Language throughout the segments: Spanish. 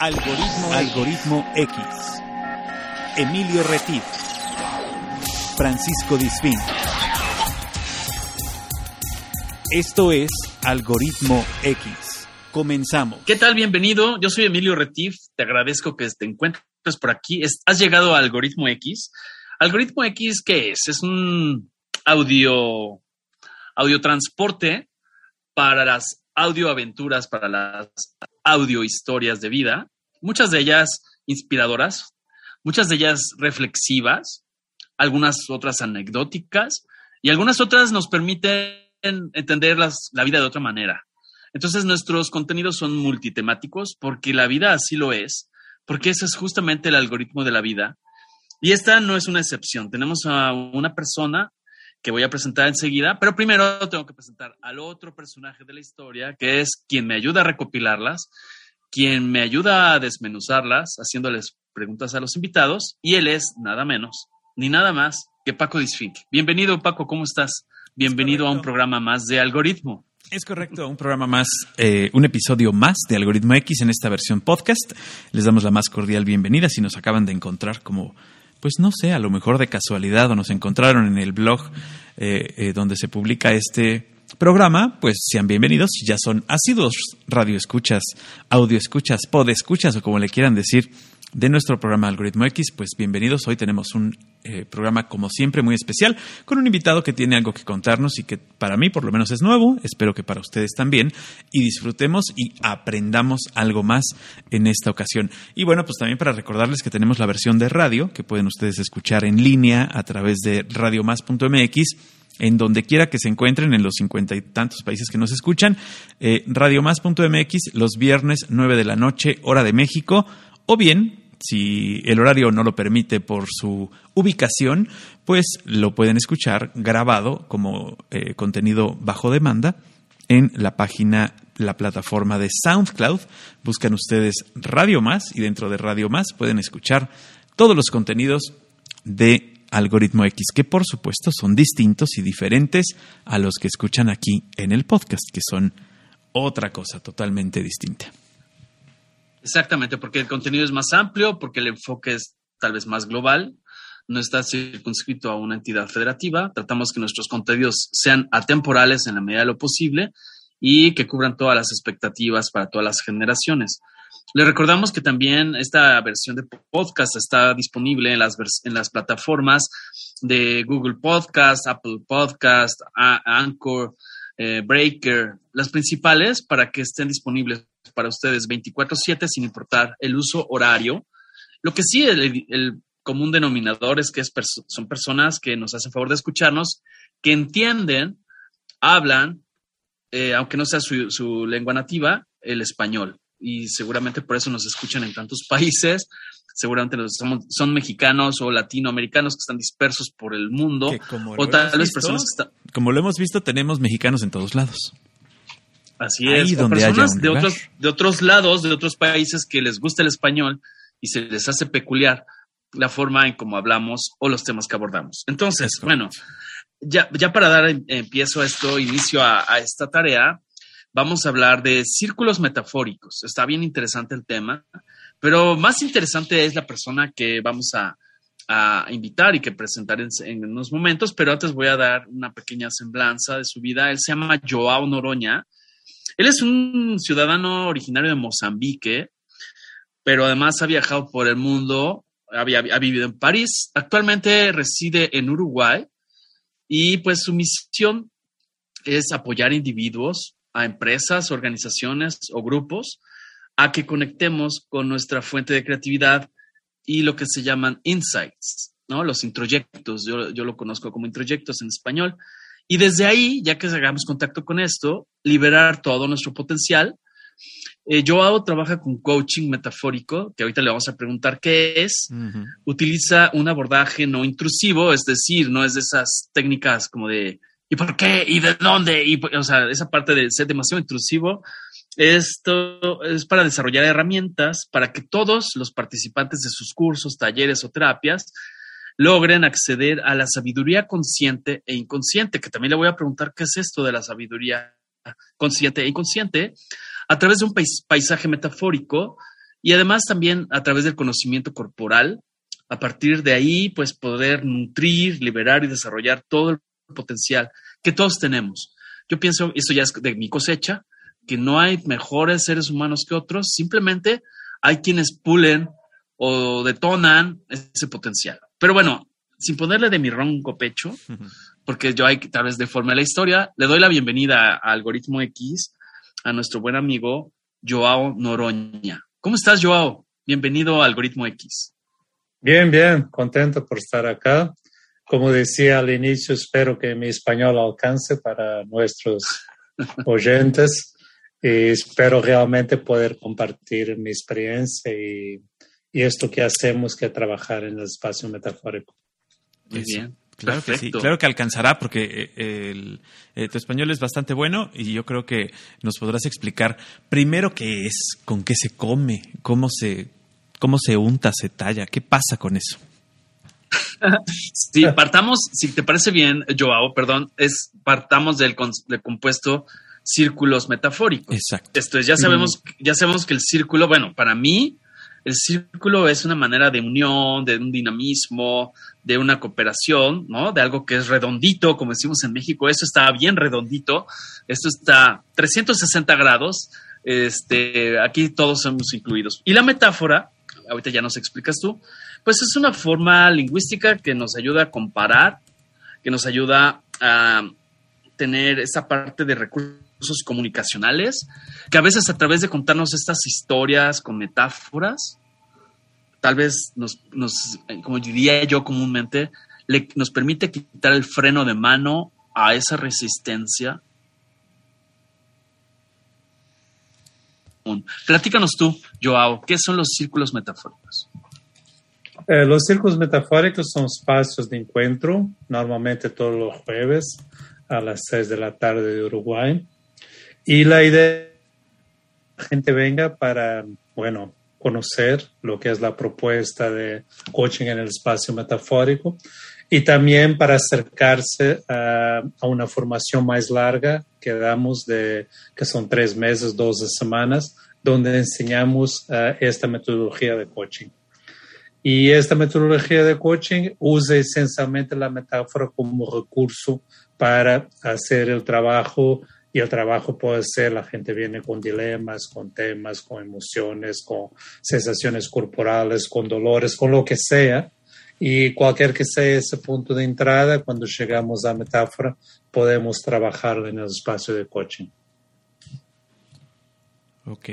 Algoritmo, Algoritmo X. Emilio Retif. Francisco Disfín. Esto es Algoritmo X. Comenzamos. ¿Qué tal? Bienvenido. Yo soy Emilio Retif. Te agradezco que te encuentres por aquí. Has llegado a Algoritmo X. Algoritmo X, ¿qué es? Es un audio, audio transporte para las audioaventuras, para las audio historias de vida, muchas de ellas inspiradoras, muchas de ellas reflexivas, algunas otras anecdóticas y algunas otras nos permiten entender la vida de otra manera. Entonces nuestros contenidos son multitemáticos porque la vida así lo es, porque ese es justamente el algoritmo de la vida. Y esta no es una excepción. Tenemos a una persona que voy a presentar enseguida, pero primero tengo que presentar al otro personaje de la historia, que es quien me ayuda a recopilarlas, quien me ayuda a desmenuzarlas, haciéndoles preguntas a los invitados, y él es nada menos, ni nada más que Paco Disfink. Bienvenido, Paco, ¿cómo estás? Bienvenido a un programa más de algoritmo. Es correcto, un programa más, eh, un episodio más de Algoritmo X en esta versión podcast. Les damos la más cordial bienvenida si nos acaban de encontrar como pues no sé, a lo mejor de casualidad o nos encontraron en el blog eh, eh, donde se publica este programa, pues sean bienvenidos. Ya son ácidos radioescuchas, audioescuchas, podescuchas o como le quieran decir, de nuestro programa Algoritmo X, pues bienvenidos. Hoy tenemos un eh, programa, como siempre, muy especial, con un invitado que tiene algo que contarnos y que para mí, por lo menos, es nuevo. Espero que para ustedes también. Y disfrutemos y aprendamos algo más en esta ocasión. Y bueno, pues también para recordarles que tenemos la versión de radio, que pueden ustedes escuchar en línea a través de radiomás.mx en donde quiera que se encuentren en los cincuenta y tantos países que nos escuchan, eh, radiomás.mx los viernes 9 de la noche, hora de México, o bien, si el horario no lo permite por su ubicación, pues lo pueden escuchar grabado como eh, contenido bajo demanda en la página, la plataforma de SoundCloud. Buscan ustedes Radio Más y dentro de Radio Más pueden escuchar todos los contenidos de Algoritmo X, que por supuesto son distintos y diferentes a los que escuchan aquí en el podcast, que son otra cosa totalmente distinta. Exactamente, porque el contenido es más amplio, porque el enfoque es tal vez más global, no está circunscrito a una entidad federativa. Tratamos que nuestros contenidos sean atemporales en la medida de lo posible y que cubran todas las expectativas para todas las generaciones. Le recordamos que también esta versión de podcast está disponible en las, en las plataformas de Google Podcast, Apple Podcast, Anchor, eh, Breaker, las principales para que estén disponibles para ustedes 24/7 sin importar el uso horario. Lo que sí, el, común denominador es que son personas que nos hacen favor de escucharnos, que entienden, hablan, eh, aunque no sea su, lengua nativa, el español. Y seguramente por eso nos escuchan en tantos países. Seguramente son mexicanos o latinoamericanos que están dispersos por el mundo. o tal vez personas que están. Como lo hemos visto, tenemos mexicanos en todos lados. Así es, personas de otros, de otros lados, de otros países que les gusta el español y se les hace peculiar la forma en cómo hablamos o los temas que abordamos. Entonces, bueno, ya, ya para dar empiezo a esto, inicio a, esta tarea, vamos a hablar de círculos metafóricos. Está bien interesante el tema, pero más interesante es la persona que vamos a, invitar y que presentar en, en, unos momentos, pero antes voy a dar una pequeña semblanza de su vida. Él se llama Joao Noroña él es un ciudadano originario de Mozambique, pero además ha viajado por el mundo, ha, vivido en París, actualmente reside en Uruguay y pues su misión es apoyar individuos, a empresas, organizaciones o grupos a que conectemos con nuestra fuente de creatividad y lo que se llaman insights, ¿no? Los introyectos, yo, yo lo conozco como introyectos en español, y desde ahí, ya que hagamos contacto con esto, liberar todo nuestro potencial. Eh, Joao trabaja con coaching metafórico, que ahorita le vamos a preguntar qué es. Utiliza un abordaje no intrusivo, es decir, no es de esas técnicas como de ¿y por qué? ¿y de dónde? Y, o sea, esa parte de ser demasiado intrusivo. Esto es para desarrollar herramientas para que todos los participantes de sus cursos, talleres o terapias logren acceder a la sabiduría consciente e inconsciente, que también le voy a preguntar qué es esto de la sabiduría consciente e inconsciente, a través de un paisaje metafórico y además también a través del conocimiento corporal, a partir de ahí, pues poder nutrir, liberar y desarrollar todo el potencial que todos tenemos. Yo pienso, eso ya es de mi cosecha, que no hay mejores seres humanos que otros, simplemente hay quienes pulen o detonan ese potencial. Pero bueno, sin ponerle de mi ronco pecho, porque yo hay tal vez deforme la historia, le doy la bienvenida a Algoritmo X a nuestro buen amigo Joao Noroña. ¿Cómo estás, Joao? Bienvenido a Algoritmo X. Bien, bien, contento por estar acá. Como decía al inicio, espero que mi español alcance para nuestros oyentes y espero realmente poder compartir mi experiencia y, esto que hacemos, que trabajar en el espacio metafórico. Muy bien. Claro que sí, claro que alcanzará porque eh, el, eh, tu español es bastante bueno y yo creo que nos podrás explicar primero qué es, con qué se come, cómo se, cómo se unta, se talla, qué pasa con eso. sí, partamos, si te parece bien, Joao, perdón, es partamos del, compuesto círculos metafóricos. Exacto. Esto es, ya sabemos, ya sabemos que el círculo, bueno, para mí, el círculo es una manera de unión, de un dinamismo, de una cooperación, ¿no? De algo que es redondito, como decimos en México, eso está bien redondito, esto está 360 grados, este, aquí todos somos incluidos. Y la metáfora, ahorita ya nos explicas tú, pues es una forma lingüística que nos ayuda a comparar, que nos ayuda a tener esa parte de recursos comunicacionales, que a veces a través de contarnos estas historias con metáforas, tal vez nos, como diría yo comúnmente, nos permite quitar el freno de mano a esa resistencia. Platícanos tú, Joao, ¿qué son los círculos metafóricos? Eh, los círculos metafóricos son espacios de encuentro, normalmente todos los jueves a las 6 de la tarde de Uruguay. Y la idea es que la gente venga para, bueno, conocer lo que es la propuesta de coaching en el espacio metafórico y también para acercarse a, una formación más larga que damos de que son tres meses, 12 semanas, donde enseñamos uh, esta metodología de coaching. Y esta metodología de coaching usa esencialmente la metáfora como recurso para hacer el trabajo y el trabajo puede ser, la gente viene con dilemas, con temas, con emociones, con sensaciones corporales, con dolores, con lo que sea. Y cualquier que sea ese punto de entrada, cuando llegamos a metáfora, podemos trabajar en el espacio de coaching. Ok.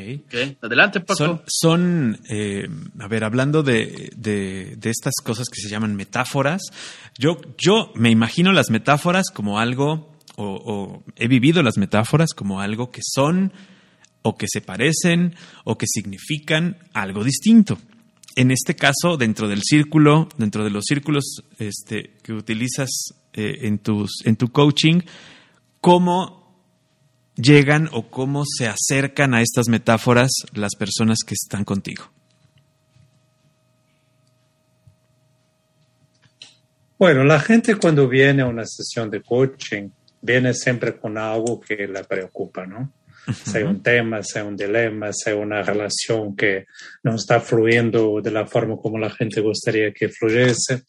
Adelante, Paco. Son, eh, a ver, hablando de, de, estas cosas que se llaman metáforas, yo, yo me imagino las metáforas como algo, o, he vivido las metáforas como algo que son, o que se parecen, o que significan algo distinto. En este caso, dentro del círculo, dentro de los círculos este, que utilizas eh, en, tus, en tu coaching, ¿cómo llegan o cómo se acercan a estas metáforas las personas que están contigo? Bueno, la gente cuando viene a una sesión de coaching viene siempre con algo que la preocupa, ¿no? Sea un tema, sea un dilema, sea una relación que no está fluyendo de la forma como la gente gustaría que fluyese.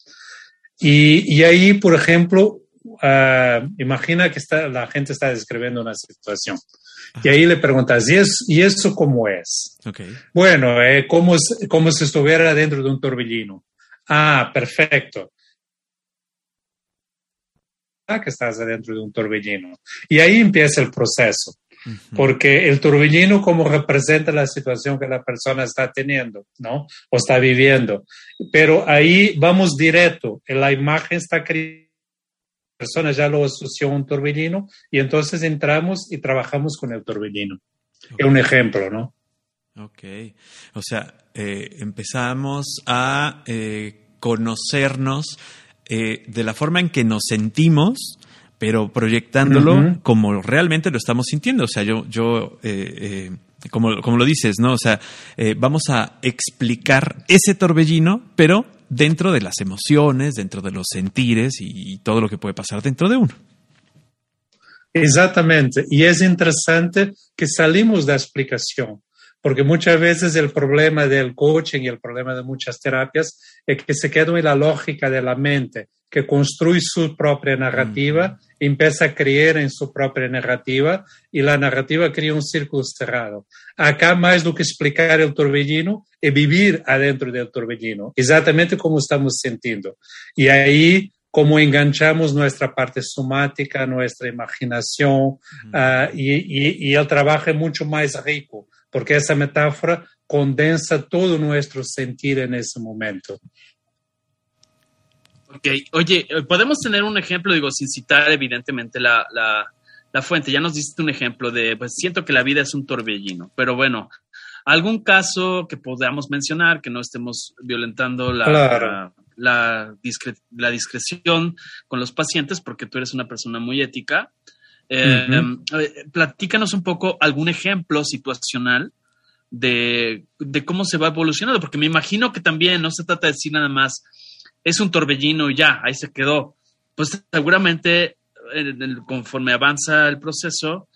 Y, y ahí, por ejemplo, uh, imagina que está, la gente está describiendo una situación. Y ahí le preguntas, ¿y, es, ¿y eso cómo es? Okay. Bueno, eh, como, como si estuviera dentro de un torbellino. Ah, perfecto. Ah, que estás dentro de un torbellino. Y ahí empieza el proceso. Porque el torbellino como representa la situación que la persona está teniendo, ¿no? O está viviendo. Pero ahí vamos directo. La imagen está creada persona ya lo asoció a un torbellino y entonces entramos y trabajamos con el torbellino. Es un ejemplo, ¿no? Ok. O sea, eh, empezamos a eh, conocernos eh, de la forma en que nos sentimos, pero proyectándolo como realmente lo estamos sintiendo. O sea, yo, yo como, como lo dices, ¿no? O sea, vamos a explicar ese torbellino, pero dentro de las emociones, dentro de los sentires y, todo lo que puede pasar dentro de uno. Exactamente. Y es interesante que salimos de la explicación, Porque muchas veces el problema del coaching y el problema de muchas terapias es que se queda en la lógica de la mente, que construye su propia narrativa, empieza a creer en su propia narrativa y la narrativa crea un círculo cerrado. Acá más do que explicar el torbellino es vivir adentro del torbellino, exactamente como estamos sintiendo. Y ahí como enganchamos nuestra parte somática, nuestra imaginación, uh, y, y, y, el trabajo es mucho más rico, porque esa metáfora condensa todo nuestro sentir en ese momento. Ok, oye, podemos tener un ejemplo, digo, sin citar evidentemente la, la, la fuente. Ya nos diste un ejemplo de, pues siento que la vida es un torbellino, pero bueno, algún caso que podamos mencionar, que no estemos violentando la, la, la, la, discreción con los pacientes, porque tú eres una persona muy ética. Eh, eh, platícanos un poco algún ejemplo situacional de, de, cómo se va evolucionando, porque me imagino que también no se trata de decir nada más, es un torbellino y ya, ahí se quedó. Pues seguramente conforme avanza el proceso,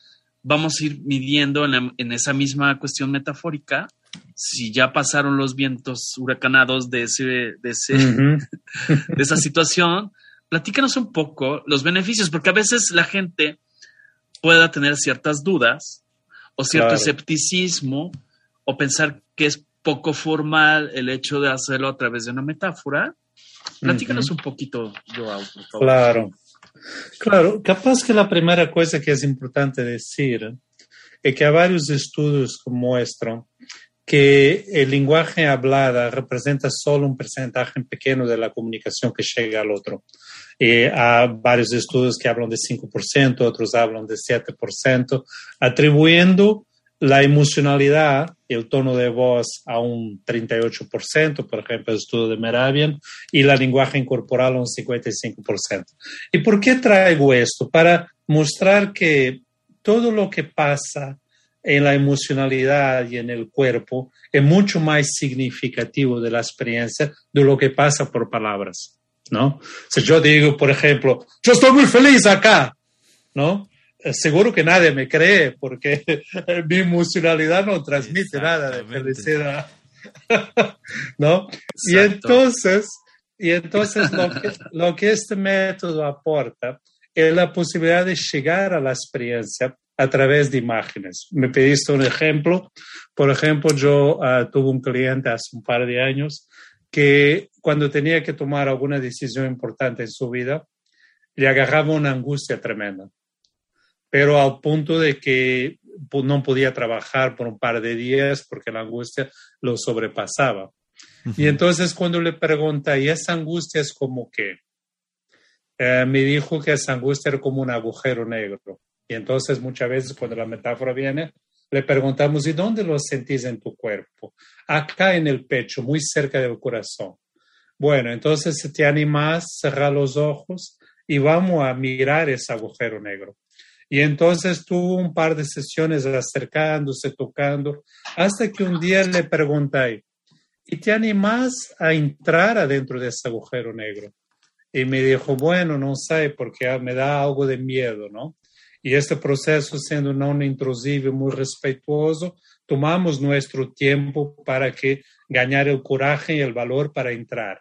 vamos a ir midiendo en, esa misma cuestión metafórica si ya pasaron los vientos huracanados de, ese, de, ese, de esa situación. Platícanos un poco los beneficios, porque a veces la gente pueda tener ciertas dudas o cierto escepticismo o pensar que es poco formal el hecho de hacerlo a través de una metáfora Platícanos un poquito, Joao, por favor. Claro. Claro, capaz que la primera cosa que es importante decir es que hay varios estudios que muestran que el lenguaje hablada representa solo un porcentaje pequeño de la comunicación que llega al otro. Y hay varios estudios que hablan de 5%, otros hablan de 7%, atribuyendo la emocionalidad, el tono de voz a un 38%, por ejemplo, el estudio de Meravian, y la lenguaje corporal a un 55%. ¿Y por qué traigo esto? Para mostrar que todo lo que pasa en la emocionalidad y en el cuerpo es mucho más significativo de la experiencia de lo que pasa por palabras, ¿no? Si yo digo, por ejemplo, yo estoy muy feliz acá, ¿no? Eh, seguro que nadie me cree porque mi emocionalidad no transmite nada de felicidad. ¿No? Y entonces, y entonces lo, que, lo que este método aporta es la posibilidad de llegar a la experiencia a través de imágenes. Me pediste un ejemplo. Por ejemplo, yo uh, tuve un cliente hace un par de años que cuando tenía que tomar alguna decisión importante en su vida, le agarraba una angustia tremenda pero al punto de que no podía trabajar por un par de días porque la angustia lo sobrepasaba. Y entonces cuando le pregunta, ¿y esa angustia es como qué? Eh, me dijo que esa angustia era como un agujero negro. Y entonces muchas veces cuando la metáfora viene, le preguntamos, ¿y dónde lo sentís en tu cuerpo? Acá en el pecho, muy cerca del corazón. Bueno, entonces te animas, cerrar los ojos y vamos a mirar ese agujero negro. Y entonces tuvo un par de sesiones acercándose, tocando, hasta que un día le pregunté, ¿y te animas a entrar adentro de ese agujero negro? Y me dijo, bueno, no sé, porque me da algo de miedo, ¿no? Y este proceso, siendo no intrusivo y muy respetuoso, tomamos nuestro tiempo para que ganar el coraje y el valor para entrar.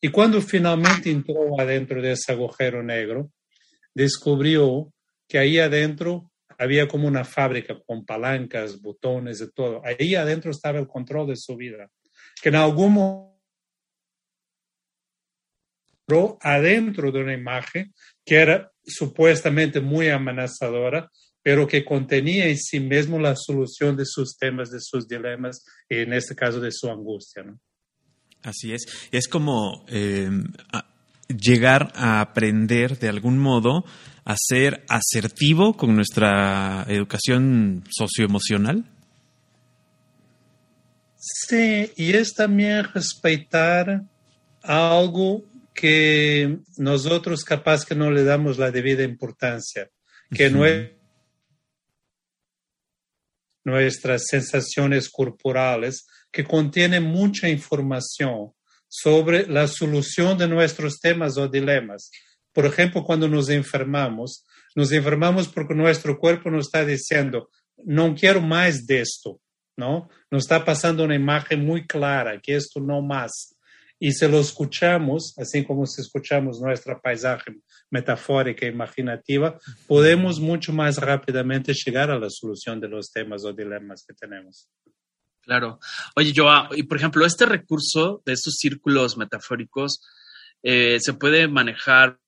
Y cuando finalmente entró adentro de ese agujero negro, descubrió que ahí adentro había como una fábrica con palancas, botones y todo. Ahí adentro estaba el control de su vida. Que en algún momento adentro de una imagen que era supuestamente muy amenazadora, pero que contenía en sí mismo la solución de sus temas, de sus dilemas, y en este caso de su angustia. Así es. Es como eh, llegar a aprender de algún modo a ser asertivo con nuestra educación socioemocional? Sí, y es también respetar algo que nosotros capaz que no le damos la debida importancia, que no es nuestras sensaciones corporales, que contiene mucha información sobre la solución de nuestros temas o dilemas. Por ejemplo, cuando nos enfermamos, nos enfermamos porque nuestro cuerpo nos está diciendo, no quiero más de esto, ¿no? Nos está pasando una imagen muy clara, que esto no más. Y si lo escuchamos, así como si escuchamos nuestra paisaje metafórica e imaginativa, podemos mucho más rápidamente llegar a la solución de los temas o dilemas que tenemos. Claro. Oye, yo, y por ejemplo, este recurso de estos círculos metafóricos eh, se puede manejar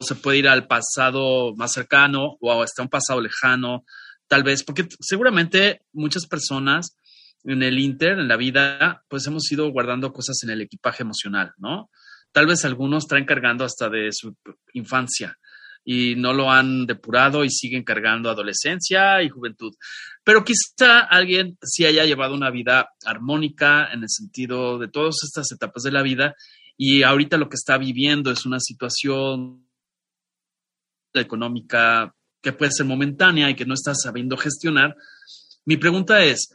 se puede ir al pasado más cercano o hasta un pasado lejano, tal vez, porque seguramente muchas personas en el Inter, en la vida, pues hemos ido guardando cosas en el equipaje emocional, ¿no? Tal vez algunos traen cargando hasta de su infancia y no lo han depurado y siguen cargando adolescencia y juventud. Pero quizá alguien sí haya llevado una vida armónica en el sentido de todas estas etapas de la vida y ahorita lo que está viviendo es una situación económica que puede ser momentánea y que no está sabiendo gestionar. Mi pregunta es,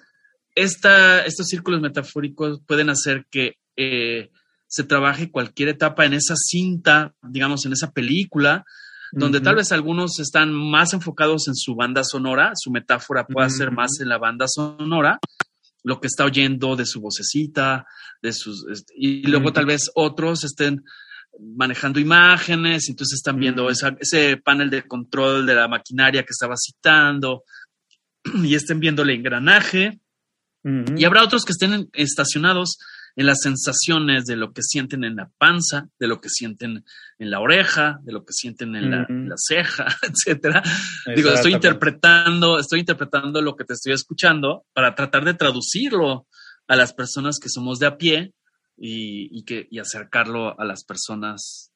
esta, estos círculos metafóricos pueden hacer que eh, se trabaje cualquier etapa en esa cinta, digamos, en esa película, donde tal vez algunos están más enfocados en su banda sonora, su metáfora puede ser más en la banda sonora, lo que está oyendo de su vocecita, de sus, y luego tal vez otros estén manejando imágenes, entonces están viendo ese panel de control de la maquinaria que estaba citando y estén viendo el engranaje. Y habrá otros que estén estacionados en las sensaciones de lo que sienten en la panza, de lo que sienten en la oreja, de lo que sienten en, la, ceja, etcétera. Digo, estoy interpretando, estoy interpretando lo que te estoy escuchando para tratar de traducirlo a las personas que somos de a pie y, que, y acercarlo a las personas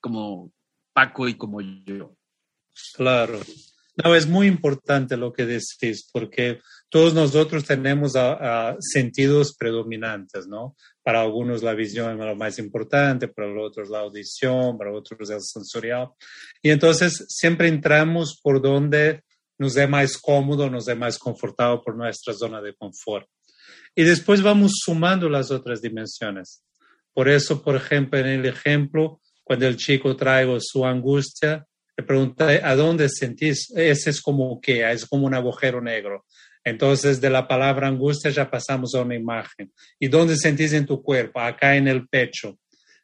como Paco y como yo. Claro. No, es muy importante lo que decís, porque todos nosotros tenemos sentidos predominantes, ¿no? Para algunos la visión es lo más importante, para otros la audición, para otros el sensorial. Y entonces siempre entramos por donde nos es más cómodo, nos es más confortable por nuestra zona de confort. Y después vamos sumando las otras dimensiones. Por eso, por ejemplo, en el ejemplo, cuando el chico trae su angustia, le pregunta, ¿a dónde sentís? Ese es como que, es como un agujero negro. Entonces, de la palabra angustia ya pasamos a una imagen. ¿Y dónde sentís en tu cuerpo? Acá en el pecho.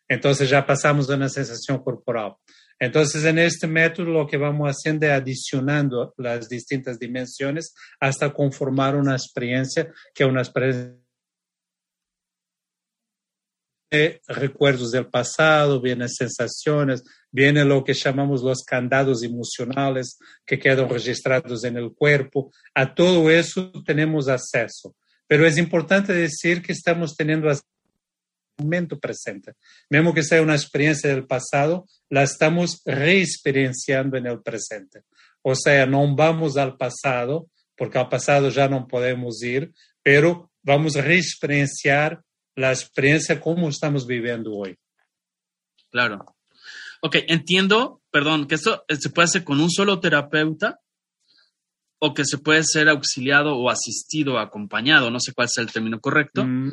Entonces ya pasamos a una sensación corporal. Entonces, en este método lo que vamos haciendo es adicionando las distintas dimensiones hasta conformar una experiencia que una experiencia recuerdos del pasado, vienen sensaciones, viene lo que llamamos los candados emocionales que quedan registrados en el cuerpo. A todo eso tenemos acceso. Pero es importante decir que estamos teniendo momento presente. Mesmo que sea una experiencia del pasado, la estamos reexperienciando en el presente. O sea, no vamos al pasado, porque al pasado ya no podemos ir, pero vamos a reexperienciar la experiencia como estamos viviendo hoy. Claro. Ok, entiendo, perdón, que esto se puede hacer con un solo terapeuta o que se puede ser auxiliado o asistido, acompañado, no sé cuál es el término correcto, mm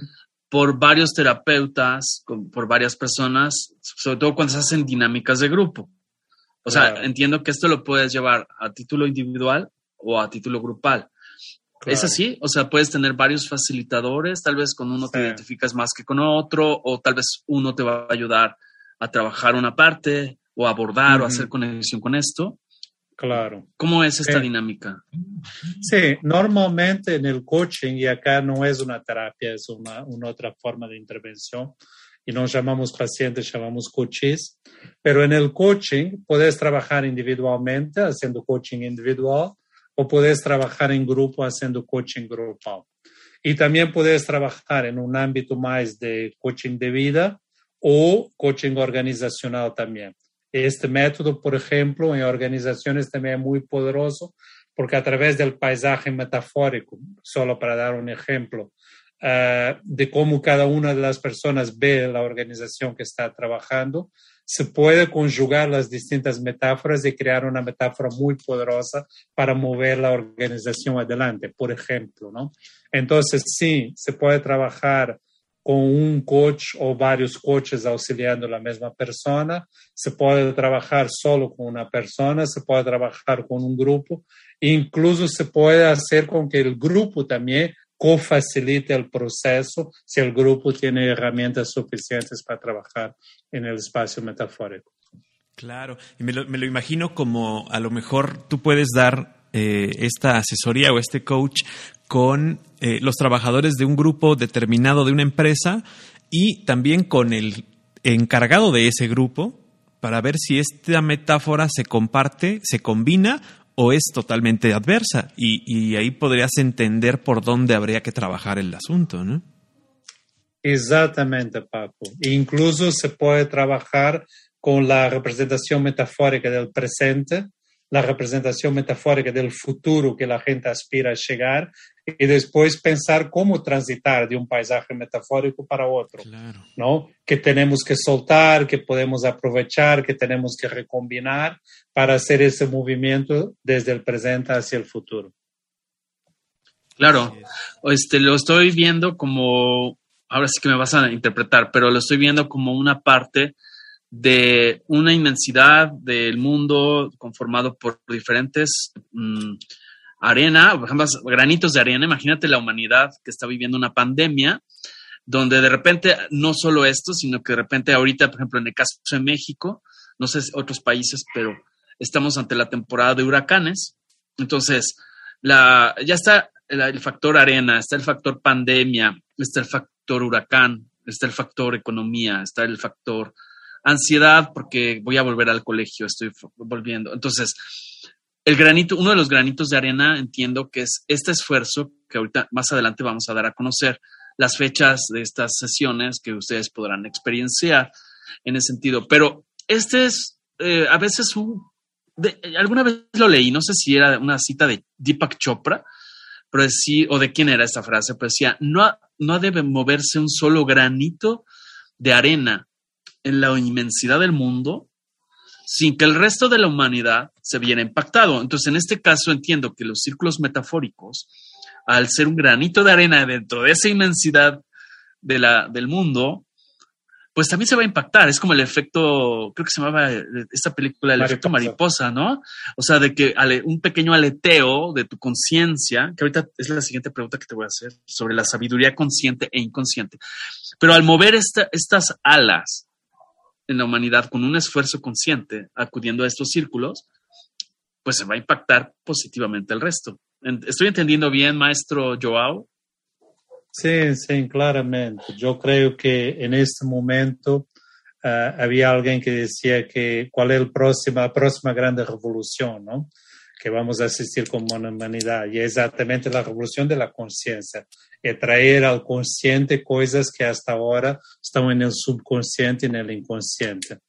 por varios terapeutas, por varias personas, sobre todo cuando se hacen dinámicas de grupo. O sea, entiendo que esto lo puedes llevar a título individual o a título grupal. ¿Es así? O sea, puedes tener varios facilitadores, tal vez con uno te identificas más que con otro, o tal vez uno te va a ayudar a trabajar una parte, o abordar o hacer conexión con esto. Claro. ¿Cómo es esta dinámica? Sí, normalmente en el coaching, y acá no es una terapia, es una, otra forma de intervención, y no llamamos pacientes, llamamos coaches, pero en el coaching puedes trabajar individualmente haciendo coaching individual o puedes trabajar en grupo haciendo coaching grupal. Y también puedes trabajar en un ámbito más de coaching de vida o coaching organizacional también. Este método, por ejemplo, en organizaciones también es muy poderoso porque a través del paisaje metafórico, solo para dar un ejemplo, uh, de cómo cada una de las personas ve la organización que está trabajando, se puede conjugar las distintas metáforas y crear una metáfora muy poderosa para mover la organización adelante, por ejemplo, ¿no? Entonces, sí, se puede trabajar con un coach o varios coaches auxiliando a la misma persona, se puede trabajar solo con una persona, se puede trabajar con un grupo, incluso se puede hacer con que el grupo también co-facilite el proceso si el grupo tiene herramientas suficientes para trabajar en el espacio metafórico. Claro, y me lo, imagino como a lo mejor tú puedes dar eh, esta asesoría o este coach con eh, los trabajadores de un grupo determinado de una empresa y también con el encargado de ese grupo para ver si esta metáfora se comparte, se combina o es totalmente adversa. Y, ahí podrías entender por dónde habría que trabajar el asunto, ¿no? Exactamente, Paco. Incluso se puede trabajar con la representación metafórica del presente la representación metafórica del futuro que la gente aspira a llegar y después pensar cómo transitar de un paisaje metafórico para otro, ¿no? Que tenemos que soltar, que podemos aprovechar, que tenemos que recombinar para hacer ese movimiento desde el presente hacia el futuro. Claro, este, lo estoy viendo como, ahora sí que me vas a interpretar, pero lo estoy viendo como una parte de una inmensidad del mundo conformado por diferentes mm, arena, por ejemplo, granitos de arena. Imagínate la humanidad que está viviendo una pandemia, donde de repente no solo esto, sino que de repente ahorita, por ejemplo, en el caso de México, no sé otros países, pero estamos ante la temporada de huracanes. Entonces, ya está el factor arena, está el factor pandemia, está el factor huracán, está el factor economía, está el factor ansiedad porque voy a volver al colegio, estoy volviendo. Entonces, el granito, uno de los granitos de arena, entiendo que es este esfuerzo que ahorita más adelante vamos a dar a conocer las fechas de estas sesiones que ustedes podrán experienciar en ese sentido. Pero este es eh, a veces un, alguna vez lo leí, no sé si era una cita de Deepak Chopra, pero sí, o de quién era esta frase, pero decía, no, no debe moverse un solo granito de arena en la inmensidad del mundo sin que el resto de la humanidad se viera impactado. Entonces, en este caso entiendo que los círculos metafóricos, al ser un granito de arena dentro de esa inmensidad de la, del mundo, pues también se va a impactar. Es como el efecto, creo que se llamaba eh, esta película, el efecto mariposa, ¿no? O sea, de que un pequeño aleteo de tu conciencia, que ahorita es la siguiente pregunta que te voy a hacer, sobre la sabiduría consciente e inconsciente. Pero al mover estas alas en la humanidad con un esfuerzo consciente acudiendo a estos círculos, pues se va a impactar positivamente el resto. ¿Estoy entendiendo bien, maestro Joao? Sí, sí, claramente. Yo creo que en este momento ah, había alguien que decía que cuál es el próxima, la próxima gran revolución, ¿no? Que vamos a asistir como humanidad, y es exactamente la revolución de la conciencia, y traer al consciente cosas que hasta ahora están en el subconsciente y en el inconsciente.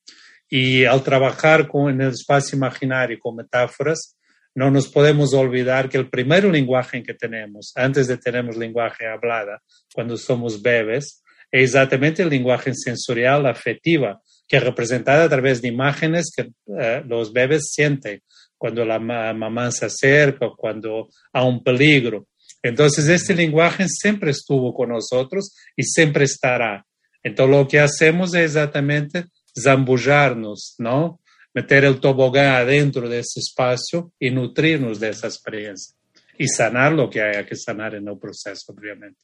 Y al trabajar con, en el espacio imaginario con metáforas, no nos podemos olvidar que el primer lenguaje que tenemos, antes de tener lenguaje hablada, cuando somos bebés, es exactamente el lenguaje sensorial afectiva, que es representada a través de imágenes que eh, los bebés sienten cuando la mamá se acerca, cuando hay un peligro. Entonces, este lenguaje siempre estuvo con nosotros y siempre estará. Entonces, lo que hacemos es exactamente zambullarnos, ¿no? Meter el tobogán adentro de ese espacio y nutrirnos de esa experiencia y sanar lo que haya que sanar en el proceso, obviamente.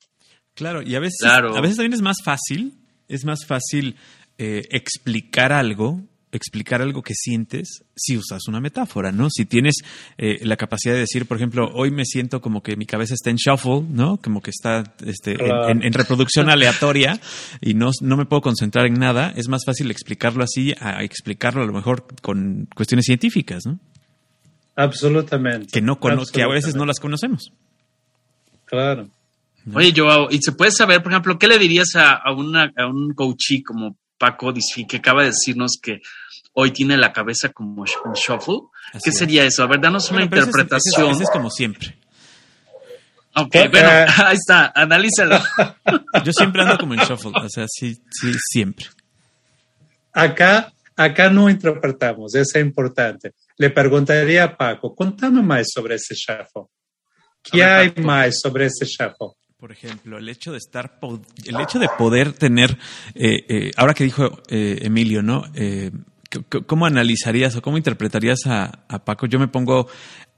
Claro, y a veces, a veces también es más fácil, es más fácil eh, explicar algo explicar algo que sientes si usas una metáfora, ¿no? Si tienes eh, la capacidad de decir, por ejemplo, hoy me siento como que mi cabeza está en shuffle, ¿no? Como que está este, en, reproducción aleatoria y no, no me puedo concentrar en nada, es más fácil explicarlo así a explicarlo a lo mejor con cuestiones científicas, ¿no? Absolutamente. Que, no que a veces no las conocemos. Claro. Oye, Joao, ¿y se puede saber, por ejemplo, qué le dirías a, a, una, a un coachee como Paco que acaba de decirnos que hoy tiene la cabeza como un shuffle. ¿Qué sería eso? A ver, danos una interpretación. es, como siempre. Ok, bueno, ahí está, analízalo. Yo siempre ando como en shuffle, o sea, sí, sí, siempre. Acá, acá no interpretamos, eso es importante. Le preguntaría a Paco, contame más sobre ese shuffle. ¿Qué hay más sobre ese shuffle? Por ejemplo, el hecho de estar, el hecho de poder tener, eh, eh, ahora que dijo eh, Emilio, ¿no? ¿Cómo analizarías o cómo interpretarías a, Paco? Yo me pongo,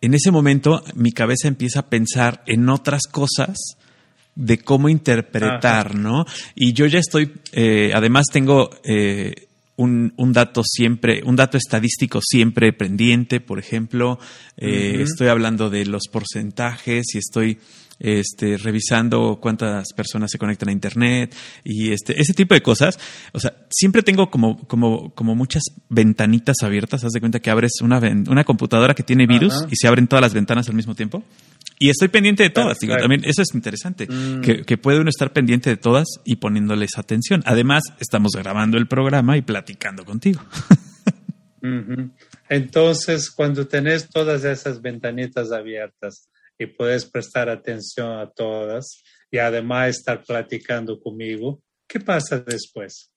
en ese momento mi cabeza empieza a pensar en otras cosas de cómo interpretar, ¿no? Y yo ya estoy, además tengo un, un, dato siempre, un dato estadístico siempre pendiente, por ejemplo, estoy hablando de los porcentajes y estoy este, revisando cuántas personas se conectan a internet y este, ese tipo de cosas. O sea, siempre tengo como, como, como muchas ventanitas abiertas. Haz de cuenta que abres una, una computadora que tiene virus y se abren todas las ventanas al mismo tiempo. Y estoy pendiente de todas. Digo, también eso es interesante, mm. que, que, puede uno estar pendiente de todas y poniéndoles atención. Además, estamos grabando el programa y platicando contigo. Entonces, cuando tenés todas esas ventanitas abiertas, y puedes prestar atención a todas y además estar platicando conmigo. ¿Qué pasa después?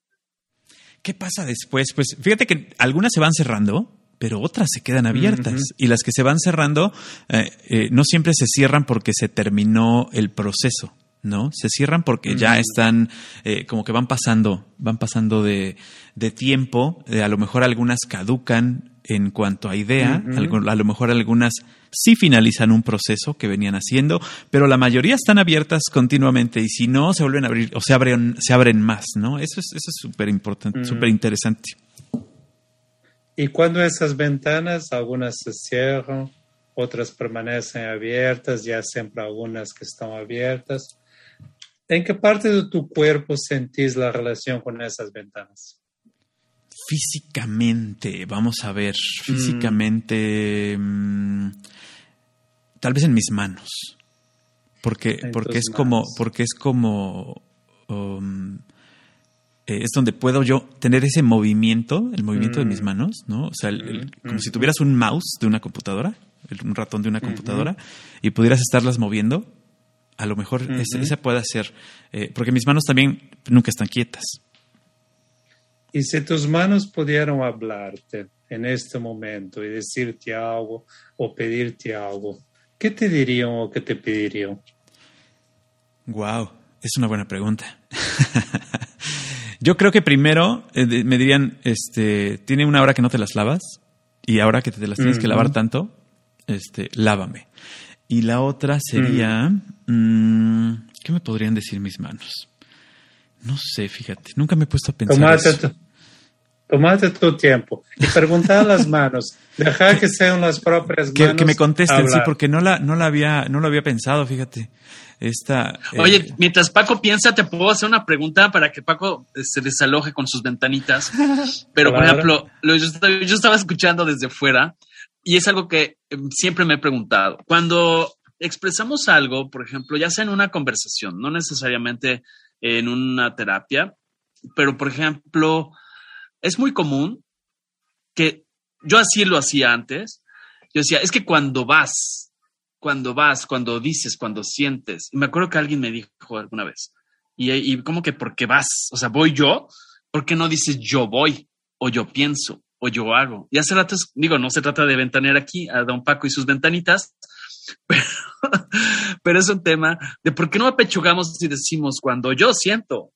¿Qué pasa después? Pues fíjate que algunas se van cerrando, pero otras se quedan abiertas. Y las que se van cerrando eh, eh, no siempre se cierran porque se terminó el proceso. ¿no? Se cierran porque ya están, eh, como que van pasando, van pasando de, de tiempo, a lo mejor algunas caducan, en cuanto a idea, a lo mejor algunas sí finalizan un proceso que venían haciendo, pero la mayoría están abiertas continuamente y si no, se vuelven a abrir o se abren, se abren más, ¿no? Eso es eso es súper importante, súper interesante. Y cuando esas ventanas, algunas se cierran, otras permanecen abiertas, ya siempre algunas que están abiertas, ¿en qué parte de tu cuerpo sentís la relación con esas ventanas? Físicamente, vamos a ver, físicamente, mm, tal vez en mis manos, porque, porque es como, porque es como, um, eh, es donde puedo yo tener ese movimiento, el movimiento de mis mm. manos, ¿no? O sea, como si tuvieras un mouse de una computadora, un ratón de una computadora, y pudieras estarlas moviendo, a lo mejor esa, puede ser, eh, porque mis manos también nunca están quietas. Y si tus manos pudieran hablarte en este momento y decirte algo o pedirte algo, ¿qué te dirían o qué te pedirían? Wow, es una buena pregunta. Yo creo que primero eh, me dirían, este, tiene una hora que no te las lavas y ahora que te las tienes que lavar tanto, este, lávame. Y la otra sería, mm, ¿qué me podrían decir mis manos? No sé, fíjate, nunca me he puesto a pensar. eso. Tomate tu tiempo y preguntar a las manos. Dejar que sean las propias manos. Que, me contesten, sí, porque no la, no la había, no lo había pensado, fíjate. Esta, eh, Oye, mientras Paco piensa, te puedo hacer una pregunta para que Paco se desaloje con sus ventanitas. Pero, por ejemplo, yo, yo estaba escuchando desde fuera y es algo que em, siempre me he preguntado. Cuando expresamos algo, por ejemplo, ya sea en una conversación, no necesariamente en una terapia, pero por ejemplo, es muy común que yo así lo hacía antes. Yo decía, es que cuando vas, cuando vas, cuando dices, cuando sientes, y me acuerdo que alguien me dijo alguna vez, y, como que porque vas, o sea, voy yo, ¿por qué no dices yo voy, o yo pienso, o yo hago? Y hace rato, digo, no se trata de ventanear aquí a don Paco y sus ventanitas, pero, pero es un tema de por qué no apechugamos y decimos cuando yo siento,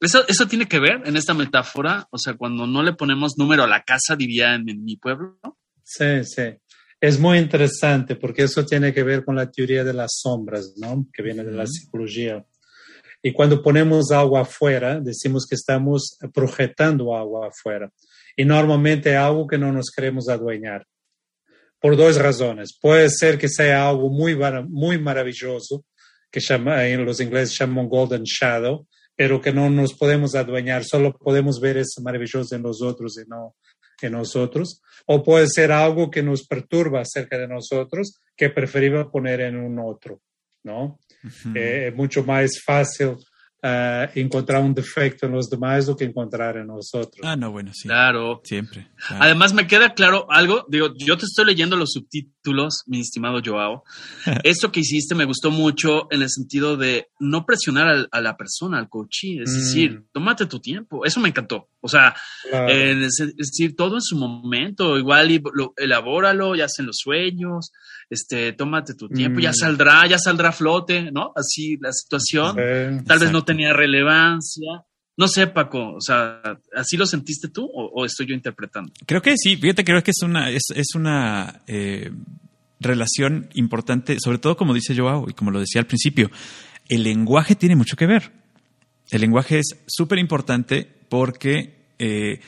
eso, eso tiene que ver en esta metáfora, o sea, cuando no le ponemos número a la casa, diría en, mi pueblo. Sí, sí. Es muy interesante porque eso tiene que ver con la teoría de las sombras, ¿no? Que viene de la psicología. Y cuando ponemos agua afuera, decimos que estamos proyectando agua afuera. Y normalmente algo que no nos queremos adueñar. Por dos razones. Puede ser que sea algo muy, muy maravilloso, que llama, en los ingleses llaman golden shadow, pero que no nos podemos adueñar, solo podemos ver eso maravilloso en los otros y no en nosotros. O puede ser algo que nos perturba acerca de nosotros, que preferimos poner en un otro, ¿no? Eh, es mucho más fácil eh, encontrar un defecto en los demás do que encontrar en nosotros. Ah, no, bueno, sí. Claro. Siempre. Además, me queda claro algo. Digo, yo te estoy leyendo los subtítulos, mi estimado Joao. Esto que hiciste me gustó mucho en el sentido de no presionar a la persona, al coachee. Es decir, mm. tómate tu tiempo. Eso me encantó. O sea, es, decir, todo en su momento, igual y lo, elabóralo, ya hacen los sueños, este, tómate tu tiempo, ya mm. saldrá, ya saldrá a flote, ¿no? Así la situación, tal vez no tenía relevancia. No sé, Paco, o sea, ¿así lo sentiste tú o, estoy yo interpretando? Creo que sí, fíjate, creo que es una, es, es una eh, relación importante, sobre todo como dice Joao y como lo decía al principio, el lenguaje tiene mucho que ver. El lenguaje es súper importante porque eh,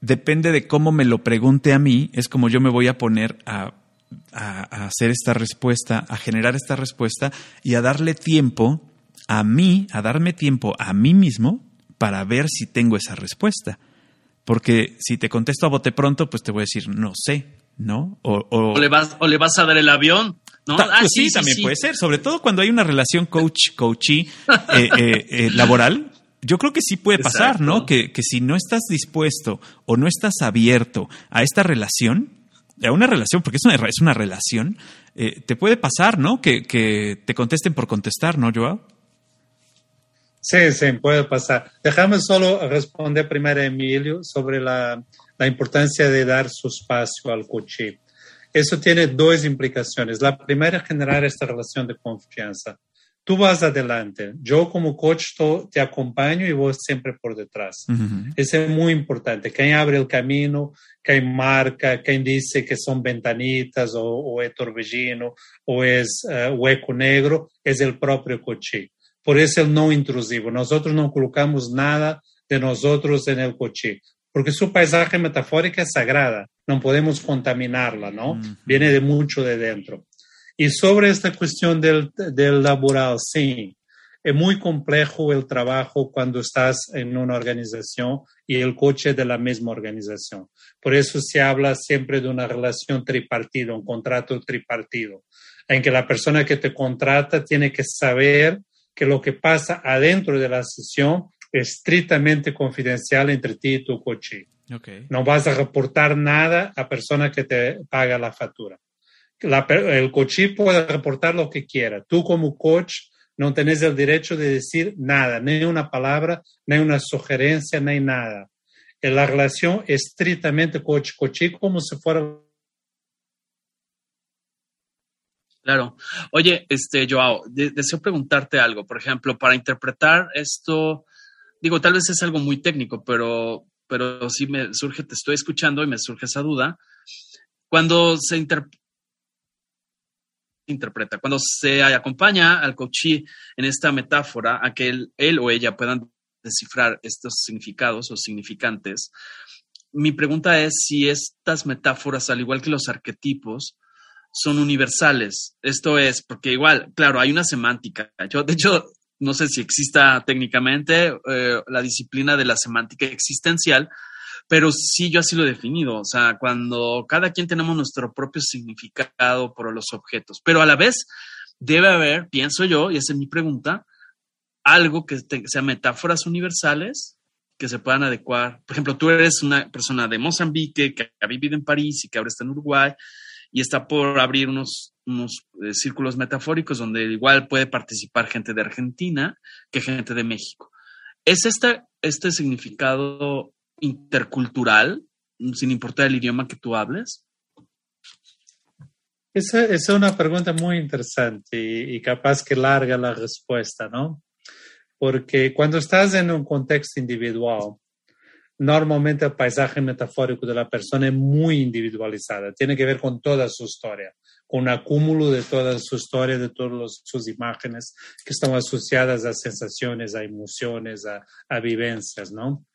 depende de cómo me lo pregunte a mí, es como yo me voy a poner a, hacer esta respuesta, a generar esta respuesta y a darle tiempo a mí, a darme tiempo a mí mismo para ver si tengo esa respuesta. Porque si te contesto a bote pronto, pues te voy a decir, no sé, ¿no? O, le, vas, o le vas a dar el avión. ¿No? Ah, pues sí, también puede ser, sobre todo cuando hay una relación coach-coachee eh, eh, eh, laboral. Yo creo que sí puede pasar, ¿no? Que, que, si no estás dispuesto o no estás abierto a esta relación, a una relación, porque es una, es una relación, te puede pasar, ¿no? Que, que te contesten por contestar, ¿no, Joao? Sí, sí, puede pasar. Déjame solo responder primero a Emilio sobre la, la importancia de dar su espacio al coche. Eso tiene dos implicaciones. La primera es generar esta relación de confianza. Tú vas adelante, yo como coach te acompaño y vos siempre por detrás. Eso es muy importante. Quien abre el camino, quien marca, quien dice que son ventanitas o, es torbellino o es eh, hueco negro, es el propio coche. Por eso el no intrusivo. Nosotros no colocamos nada de nosotros en el coche porque su paisaje metafórico es sagrada, no podemos contaminarla, ¿no? Viene de mucho de dentro. Y sobre esta cuestión del, del laboral, sí, es muy complejo el trabajo cuando estás en una organización y el coche de la misma organización. Por eso se habla siempre de una relación tripartida, un contrato tripartido, en que la persona que te contrata tiene que saber que lo que pasa adentro de la sesión estrictamente confidencial entre ti y tu coche. No vas a reportar nada a persona que te paga la factura. El coche puede reportar lo que quiera. Tú como coach no tenés el derecho de decir nada, ni una palabra, ni una sugerencia, ni nada. La relación estrictamente coach-coach como si fuera Claro. Oye, este, Joao, deseo preguntarte algo. Por ejemplo, para interpretar esto, digo, tal vez es algo muy técnico, pero, pero sí me surge, te estoy escuchando y me surge esa duda. Cuando se interpreta, cuando se acompaña al coachí en esta metáfora a que él, o ella puedan descifrar estos significados o significantes, mi pregunta es si estas metáforas, al igual que los arquetipos, son universales. Esto es, porque igual, claro, hay una semántica. Yo, de hecho, no sé si exista técnicamente eh, la disciplina de la semántica existencial, pero sí yo así lo he definido, o sea, cuando cada quien tenemos nuestro propio significado por los objetos, pero a la vez debe haber, pienso yo, y esa es mi pregunta, algo que sea metáforas universales que se puedan adecuar. Por ejemplo, tú eres una persona de Mozambique que ha vivido en París y que ahora está en Uruguay y está por abrir unos, unos eh, círculos metafóricos donde igual puede participar gente de Argentina que gente de México. ¿Es este, este significado intercultural, sin importar el idioma que tú hables? Esa, es una pregunta muy interesante y, capaz que larga la respuesta, ¿no? Porque cuando estás en un contexto individual, normalmente el paisaje metafórico de la persona es muy individualizada, tiene que ver con toda su historia, con un acúmulo de toda su historia, de todas sus imágenes que están asociadas a sensaciones, a emociones, a, a vivencias, ¿no?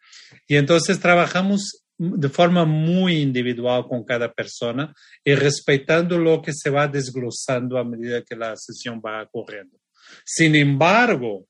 Y entonces trabajamos de forma muy individual con cada persona y respetando lo que se va desglosando a medida que la sesión va ocurriendo. Sin embargo,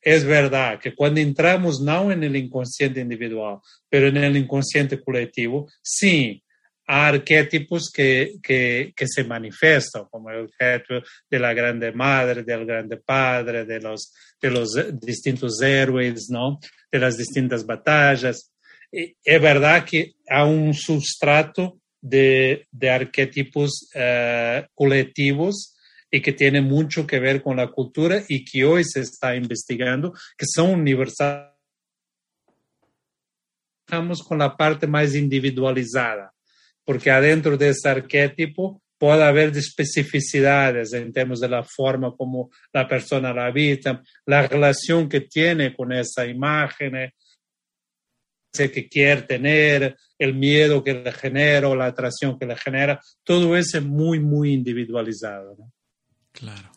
es verdad que cuando entramos no en el inconsciente individual, pero en el inconsciente colectivo, sí, hay arquetipos que, que, que, se manifiestan, como el arquetipo de la grande madre, del grande padre, de los, de los distintos héroes, ¿no? de las distintas batallas. es verdad que hay un sustrato de, de arquetipos uh, colectivos y que tiene mucho que ver con la cultura y que hoy se está investigando, que son universales Vamos con la parte más individualizada, porque adentro de ese arquetipo puede haber especificidades en términos de la forma como la persona la habita, la relación que tiene con esa imagen, que quiere tener, el miedo que le genera o la atracción que le genera, todo eso es muy, muy individualizado. Claro.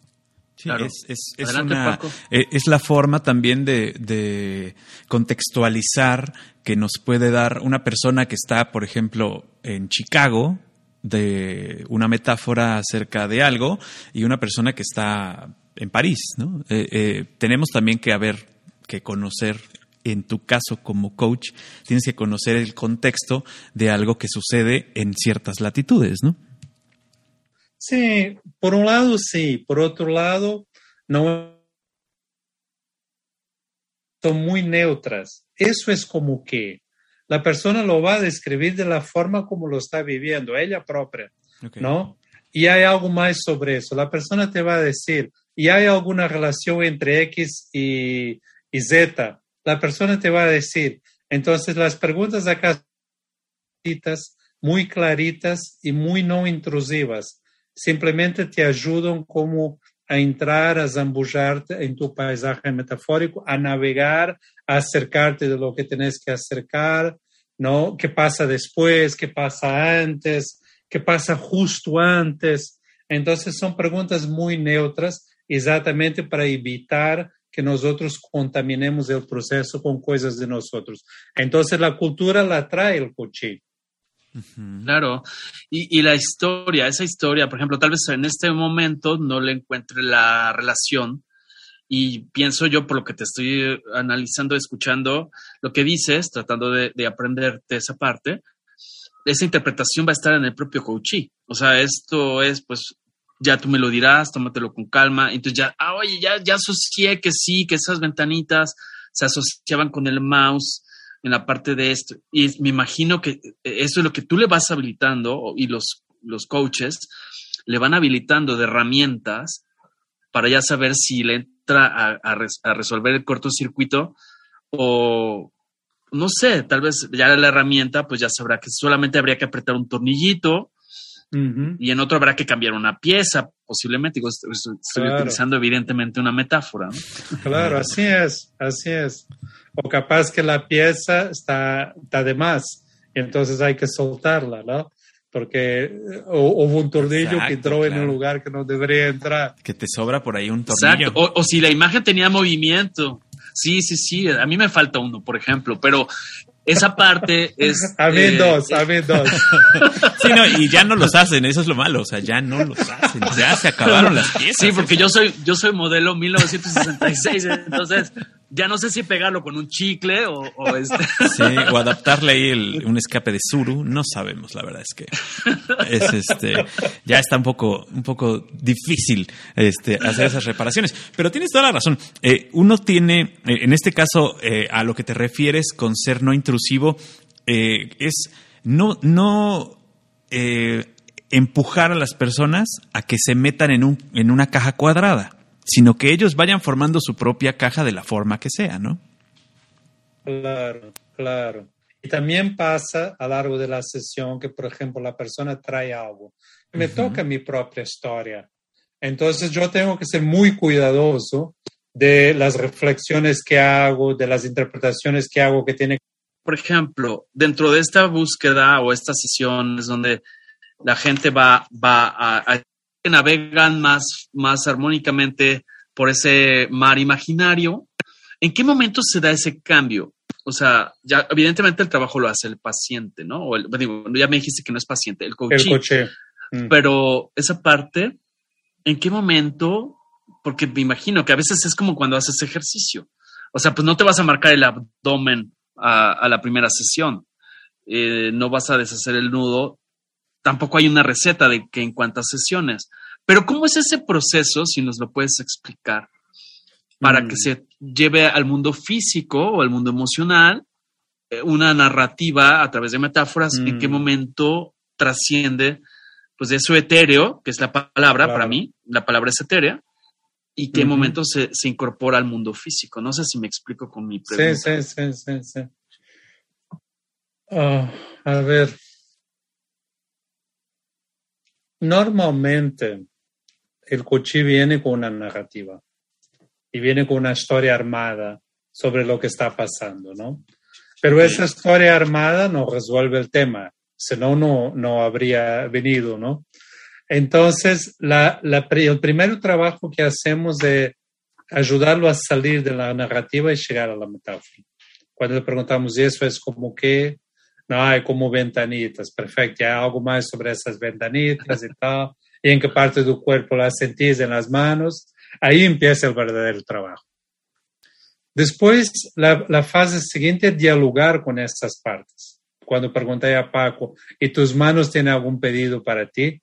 Es, eh, es, la forma también de, contextualizar que nos puede dar una persona que está, por ejemplo, en Chicago, de una metáfora acerca de algo, y una persona que está en París. ¿no? Eh, eh, tenemos también que haber que conocer en tu caso como coach, tienes que conocer el contexto de algo que sucede en ciertas latitudes, ¿no? Sí, por un lado sí, por otro lado no son muy neutras. Eso es como que la persona lo va a describir de la forma como lo está viviendo, ella propia, ¿no? Y hay algo más sobre eso. La persona te va a decir, ¿y hay alguna relación entre X y, y Z? la persona te va a decir. Entonces, las preguntas acá muy claritas y muy no intrusivas. Simplemente te ayudan como a entrar, a zambullarte en tu paisaje metafórico, a navegar, acercarte de lo que tienes que acercar, ¿no? ¿Qué pasa después? ¿Qué pasa antes? ¿Qué pasa justo antes? Entonces son preguntas muy neutras exactamente para evitar que nosotros contaminemos el proceso con cosas de nosotros. Entonces la cultura la trae el coche. Claro, y, la historia, esa historia, por ejemplo, tal vez en este momento no le encuentre la relación y pienso yo, por lo que te estoy analizando, escuchando lo que dices, tratando de, de aprenderte esa parte, esa interpretación va a estar en el propio coachí. O sea, esto es pues ya tú me lo dirás, tómatelo con calma. Entonces ya, ah, oye, ya, ya asocié que sí, que esas ventanitas se asociaban con el mouse en la parte de esto. Y me imagino que eso es lo que tú le vas habilitando y los, los coaches le van habilitando de herramientas para ya saber si le a, a resolver el cortocircuito o, no sé, tal vez ya la herramienta pues ya sabrá que solamente habría que apretar un tornillito y en otro habrá que cambiar una pieza, posiblemente. estoy utilizando evidentemente una metáfora. Claro, así es, así es. O capaz que la pieza está, está de más, y entonces hay que soltarla, ¿no? Porque eh, hubo un tornillo que entró en un lugar que no debería entrar. Que te sobra por ahí un tornillo. Exacto. O, o si la imagen tenía movimiento. Sí, sí, sí. A mí me falta uno, por ejemplo, pero esa parte es. A mí eh, dos, a mí dos. Sí, no, y ya no los hacen, eso es lo malo, o sea, ya no los hacen, ya se acabaron las piezas. Sí, porque yo soy, yo soy modelo 1966, entonces ya no sé si pegarlo con un chicle o, este. O adaptarle ahí un escape de Suru, no sabemos, la verdad es que es este, ya está un poco, un poco difícil este, hacer esas reparaciones. Pero tienes toda la razón. Eh, uno tiene, eh, en este caso, eh, a lo que te refieres con ser no intrusivo, es no, no empujar a las personas a que se metan en, un, en una caja cuadrada sino que ellos vayan formando su propia caja de la forma que sea, ¿no? Claro, claro. Y también pasa a lo largo de la sesión que, por ejemplo, la persona trae algo. Me toca mi propia historia. Entonces yo tengo que ser muy cuidadoso de las reflexiones que hago, de las interpretaciones que hago que tiene. Por ejemplo, dentro de esta búsqueda o estas sesiones donde la gente va, va a que navegan más, más armónicamente por ese mar imaginario, ¿en qué momento se da ese cambio? O sea, ya evidentemente el trabajo lo hace el paciente, ¿no? O digo, ya me dijiste que no es paciente, el coach. El coche. Mm. Pero esa parte, ¿en qué momento? Porque me imagino que a veces es como cuando haces ejercicio. O sea, pues no te vas a marcar el abdomen a, la primera sesión. Eh, no vas a deshacer el nudo tampoco hay una receta de que en cuántas sesiones. Pero ¿cómo es ese proceso, si nos lo puedes explicar, para que mm. se lleve al mundo físico o al mundo emocional eh, una narrativa a través de metáforas? ¿En qué mm. momento trasciende pues de eso etéreo, que es la palabra para mí, la palabra es etérea, y qué momento se, incorpora al mundo físico? No sé si me explico con mi pregunta. Sí, sí, sí, sí. Ah, a ver, normalmente el coche viene con una narrativa y viene con una historia armada sobre lo que está pasando, ¿no? Pero esa historia armada no resuelve el tema, si no, no habría venido, ¿no? Entonces, la, el primer trabajo que hacemos es ayudarlo a salir de la narrativa y llegar a la metáfora. Cuando le preguntamos eso, es como que, no, hay como ventanitas, perfecto, hay algo más sobre esas ventanitas y tal, y en qué parte del cuerpo las sentís en las manos, ahí empieza el verdadero trabajo. Después, la, fase siguiente es dialogar con estas partes. Cuando pregunté a Paco, ¿y tus manos tienen algún pedido para ti?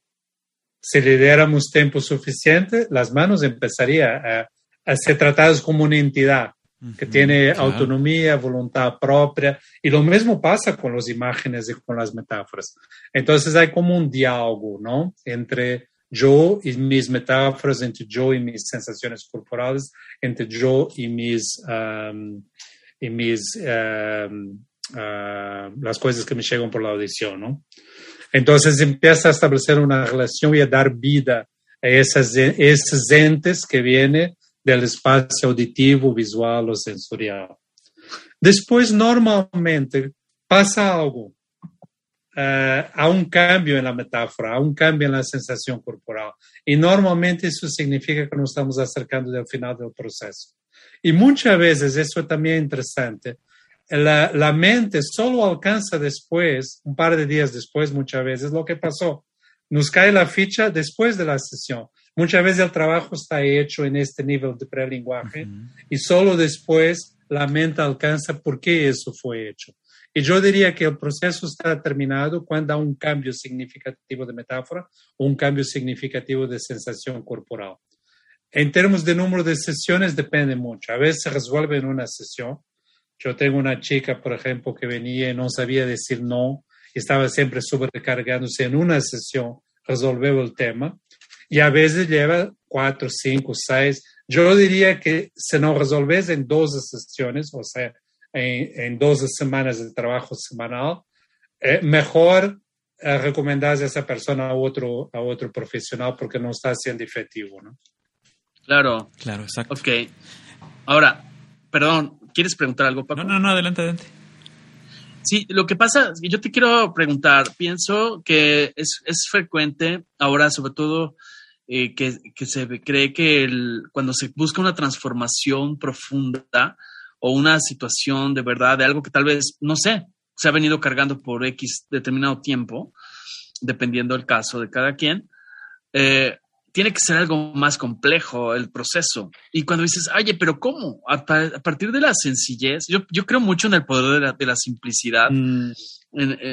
si le diéramos tiempo suficiente, las manos empezarían a, ser tratadas como una entidad que tiene autonomía, voluntad propia, y lo mismo pasa con las imágenes y con las metáforas. Entonces hay como un diálogo, ¿no? Entre yo y mis metáforas, entre yo y mis sensaciones corporales, entre yo y mis, y mis ah, las cosas que me llegan por la audición, ¿no? Entonces empieza a establecer una relación y a dar vida a esas, esos entes que vienen del espacio auditivo, visual o sensorial. Después, normalmente, pasa algo. Uh, a un cambio en la metáfora, a un cambio en la sensación corporal. Y normalmente eso significa que nos estamos acercando del final del proceso. Y muchas veces, eso también es interesante, la, la, mente solo alcanza después, un par de días después, muchas veces, lo que pasó. Nos cae la ficha después de la sesión. Muchas veces el trabajo está hecho en este nivel de prelenguaje y solo después la mente alcanza por qué eso fue hecho. Y yo diría que el proceso está terminado cuando hay un cambio significativo de metáfora o un cambio significativo de sensación corporal. En términos de número de sesiones depende mucho. A veces se resuelve en una sesión, yo tengo una chica, por ejemplo, que venía y no sabía decir no, estaba siempre sobrecargándose en una sesión, resolvió el tema, y a veces lleva cuatro, cinco, seis. Yo diría que si no resolves en dos sesiones, o sea, en, en dos semanas de trabajo semanal, eh, mejor eh, recomendar a esa persona a otro, a otro profesional porque no está siendo efectivo, ¿no? Claro. Claro, exacto. Ok. Ahora, perdón, ¿Quieres preguntar algo, Paco? No, no, no, adelante, adelante. Sí, lo que pasa, yo te quiero preguntar, pienso que es, frecuente ahora, sobre todo, eh, que, se cree que el, cuando se busca una transformación profunda o una situación de verdad, de algo que tal vez, no sé, se ha venido cargando por X determinado tiempo, dependiendo del caso de cada quien, eh, tiene que ser algo más complejo el proceso. Y cuando dices, oye, pero ¿cómo? A, partir de la sencillez, yo, yo, creo mucho en el poder de la, simplicidad, mm.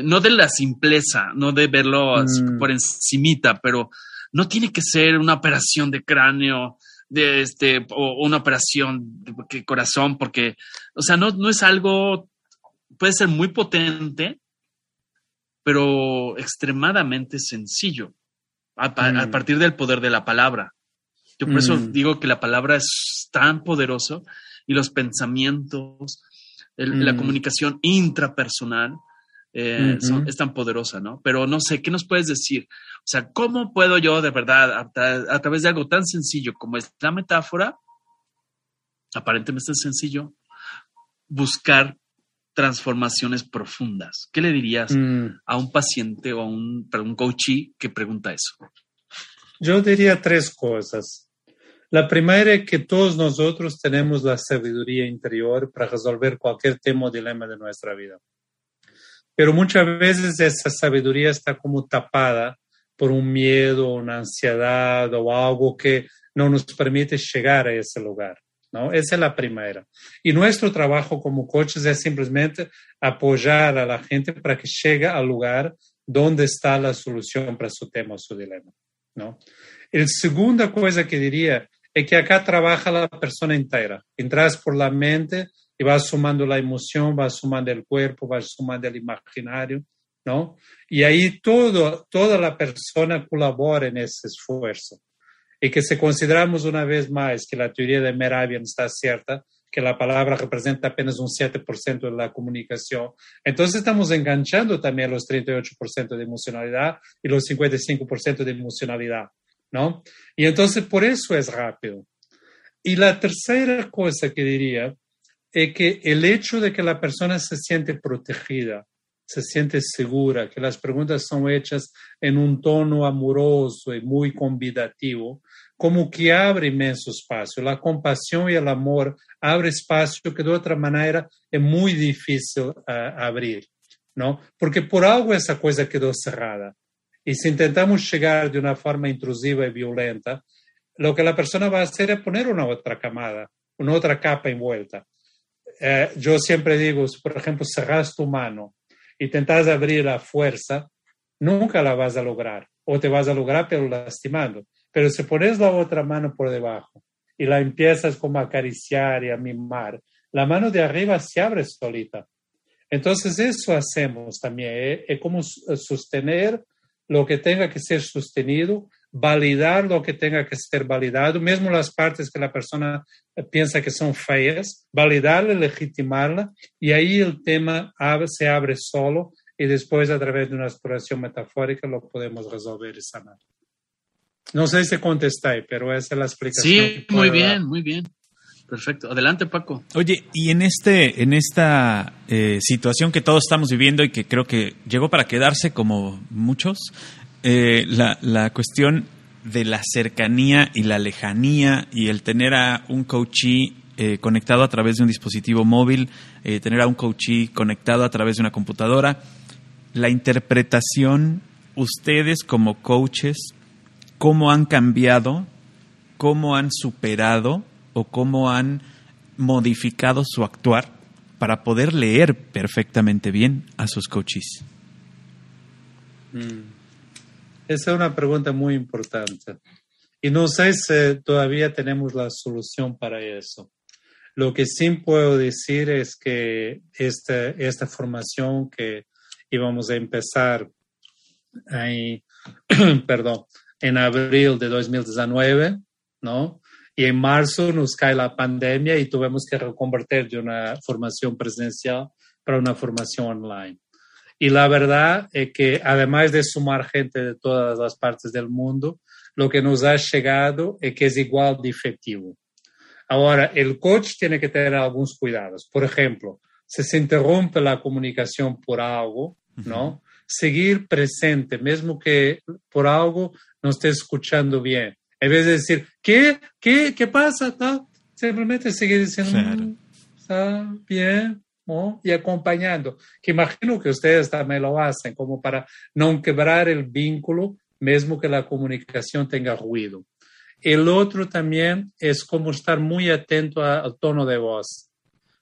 no de la simpleza, no de verlo mm. por encimita, pero no tiene que ser una operación de cráneo, de este, o una operación de corazón, porque, o sea, no, no es algo, puede ser muy potente, pero extremadamente sencillo a, mm. partir del poder de la palabra. Yo por eso mm. digo que la palabra es tan poderoso y los pensamientos, la mm. comunicación intrapersonal eh, es tan poderosa, ¿no? Pero no sé, ¿qué nos puedes decir? O sea, ¿cómo puedo yo de verdad, a, través de algo tan sencillo como esta metáfora, aparentemente es sencillo, buscar transformaciones profundas. ¿Qué le dirías mm. a un paciente o a un, un coachee que pregunta eso? Yo diría tres cosas. La primera es que todos nosotros tenemos la sabiduría interior para resolver cualquier tema o dilema de nuestra vida. Pero muchas veces esa sabiduría está como tapada por un miedo, una ansiedad o algo que no nos permite llegar a ese lugar. ¿no? Esa es la primera. Y nuestro trabajo como coaches es simplemente apoyar a la gente para que llegue al lugar donde está la solución para su tema o su dilema, ¿no? La segunda cosa que diría es que acá trabaja la persona entera. Entras por la mente y vas sumando la emoción, vas sumando el cuerpo, vas sumando el imaginario, ¿no? Y ahí todo, toda la persona colabora en ese esfuerzo y que si consideramos una vez más que la teoría de Meravian está cierta, que la palabra representa apenas un 7% de la comunicación. Entonces estamos enganchando también los 38% de emocionalidad y los 55% de emocionalidad, ¿no? Y entonces por eso es rápido. Y la tercera cosa que diría es que el hecho de que la persona se siente protegida, se siente segura, que las preguntas son hechas en un tono amoroso y muy convidativo, como que abre inmenso espacio. La compasión y el amor abre espacio que de otra manera es muy difícil uh, abrir, ¿no? Porque por algo esa cosa quedó cerrada. Y si intentamos llegar de una forma intrusiva y violenta, lo que la persona va a hacer es poner una otra camada, una otra capa envuelta. Eh, yo siempre digo, si por ejemplo cerras tu mano y intentas abrir a fuerza, nunca la vas a lograr. O te vas a lograr pero lastimando. Pero si pones la otra mano por debajo y la empiezas como a acariciar y a mimar, la mano de arriba se abre solita. Entonces eso hacemos también, ¿eh? es como sostener lo que tenga que ser sostenido, validar lo que tenga que ser validado, mismo las partes que la persona piensa que son feas, validarla, legitimarla, y ahí el tema se abre solo y después a través de una exploración metafórica lo podemos resolver y sanar. No sé si contesté, pero esa es la explicación. Sí, muy bien, muy bien. Perfecto. Adelante, Paco. Oye, y en este, en esta eh, situación que todos estamos viviendo y que creo que llegó para quedarse como muchos, eh, la, la, cuestión de la cercanía y la lejanía y el tener a un coachee eh, conectado a través de un dispositivo móvil, tener a un coachee conectado a través de una computadora, la interpretación, ustedes como coaches, cómo han cambiado, cómo han superado o cómo han modificado su actuar para poder leer perfectamente bien a sus coaches? Mm. Esa es una pregunta muy importante. Y no sé si todavía tenemos la solución para eso. Lo que sí puedo decir es que esta, esta formación que íbamos a empezar ahí, perdón, en abril de 2019, ¿no? Y en marzo nos cae la pandemia y tuvimos que reconvertir de una formación presencial para una formación online. Y la verdad es que además de sumar gente de todas las partes del mundo, lo que nos ha llegado es que es igual de efectivo. Ahora, el coach tiene que tener algunos cuidados. Por ejemplo, si se interrumpe la comunicación por algo, ¿no? Seguir presente, mismo que por algo no esté escuchando bien. En vez de decir, ¿qué? ¿Qué? ¿Qué pasa? Simplemente seguir diciendo, mm, está bien, y acompañando, que imagino que ustedes también lo hacen, como para no quebrar el vínculo, mismo que la comunicación tenga ruido. El otro también es como estar muy atento al tono de voz.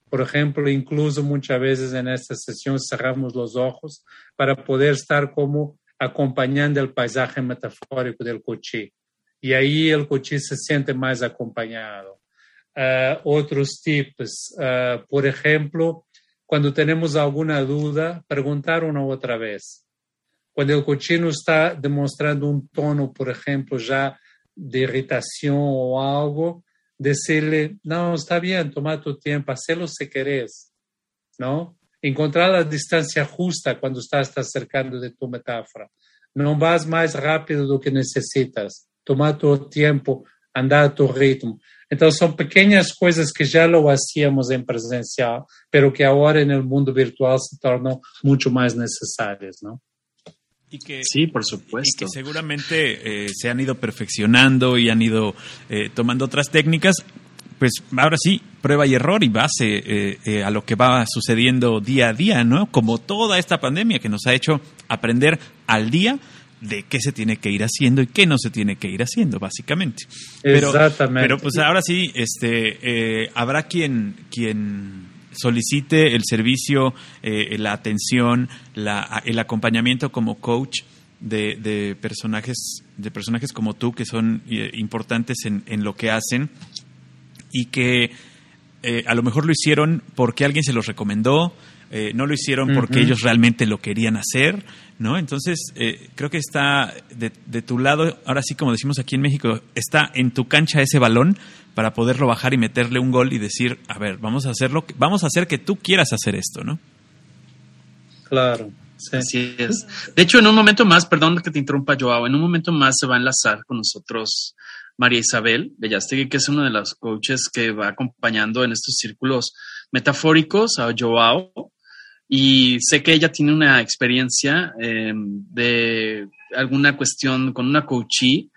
Por ejemplo, incluso muchas veces en esta sesión cerramos los ojos para poder estar como acompañando el paisaje metafórico del coche y ahí el coche se siente más acompañado. Uh, otros tips, uh, por ejemplo, cuando tenemos alguna duda, preguntar una otra vez. Cuando el cochino está demostrando un tono, por ejemplo, ya de irritación o algo, decirle, no, está bien, toma tu tiempo, hazlo si querés, ¿no? Encontrar la distancia justa cuando estás acercando de tu metáfora. No vas más rápido de lo que necesitas tomar tu tiempo, andar a tu ritmo. Entonces son pequeñas cosas que ya lo hacíamos en presencial, pero que ahora en el mundo virtual se tornan mucho más necesarias, ¿no? Y que, sí, por supuesto. Y que seguramente eh, se han ido perfeccionando y han ido eh, tomando otras técnicas. Pues ahora sí, prueba y error y base eh, a lo que va sucediendo día a día, ¿no? Como toda esta pandemia que nos ha hecho aprender al día de qué se tiene que ir haciendo y qué no se tiene que ir haciendo, básicamente. Pero, Exactamente. Pero pues ahora sí, este, eh, habrá quien, quien solicite el servicio, eh, la atención, la, el acompañamiento como coach de, de, personajes, de personajes como tú que son eh, importantes en, en, lo que hacen y que a lo mejor lo hicieron porque alguien se los recomendó eh, no lo hicieron porque ellos realmente lo querían hacer, ¿no? Entonces, eh, creo que está de, de, tu lado, ahora sí, como decimos aquí en México, está en tu cancha ese balón para poderlo bajar y meterle un gol y decir, a ver, vamos a hacerlo, vamos a hacer que tú quieras hacer esto, ¿no? Claro. Sí. Así es. De hecho, en un momento más, perdón que te interrumpa, Joao, en un momento más se va a enlazar con nosotros María Isabel Bellastegui, que es una de las coaches que va acompañando en estos círculos metafóricos a Joao. Y sé que ella tiene una experiencia em, de alguna cuestión con una coachee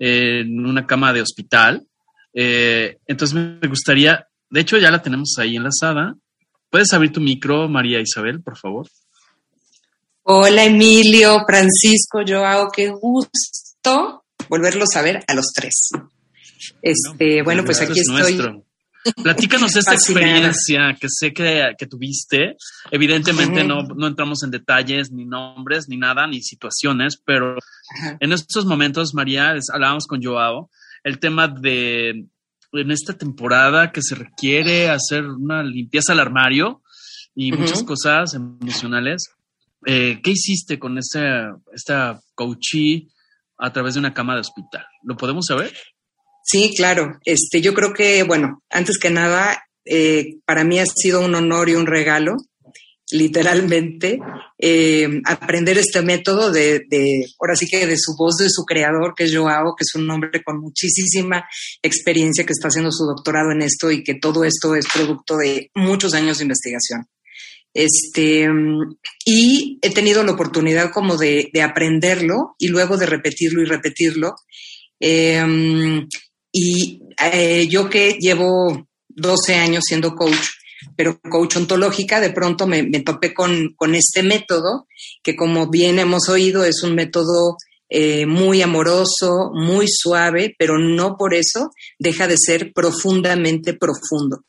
en una cama de hospital. Eh, entonces me gustaría, de hecho ya la tenemos ahí enlazada. ¿Puedes abrir tu micro, María Isabel, por favor? Hola Emilio, Francisco, Joao, qué gusto volverlos a ver a los tres. Este, bueno, pues aquí estoy. Platícanos esta experiencia que sé que, tuviste. Evidentemente no, no, entramos en detalles, ni nombres, ni nada, ni situaciones, pero en estos momentos, María, hablábamos con Joao, el tema de en esta temporada que se requiere hacer una limpieza al armario y muchas cosas emocionales. Eh, ¿Qué hiciste con esta, esta coachee a través de una cama de hospital? ¿Lo podemos saber? Sí, claro. Este, yo creo que, bueno, antes que nada, eh, para mí ha sido un honor y un regalo, literalmente, eh, aprender este método de, de, ahora sí que de su voz, de su creador, que es Joao, que es un hombre con muchísima experiencia, que está haciendo su doctorado en esto y que todo esto es producto de muchos años de investigación. Este, y he tenido la oportunidad como de, aprenderlo y luego de repetirlo y repetirlo. Em, y eh, yo que llevo 12 años siendo coach, pero coach ontológica, de pronto me, topé con, con, este método, que como bien hemos oído es un método eh, muy amoroso, muy suave, pero no por eso deja de ser profundamente profundo.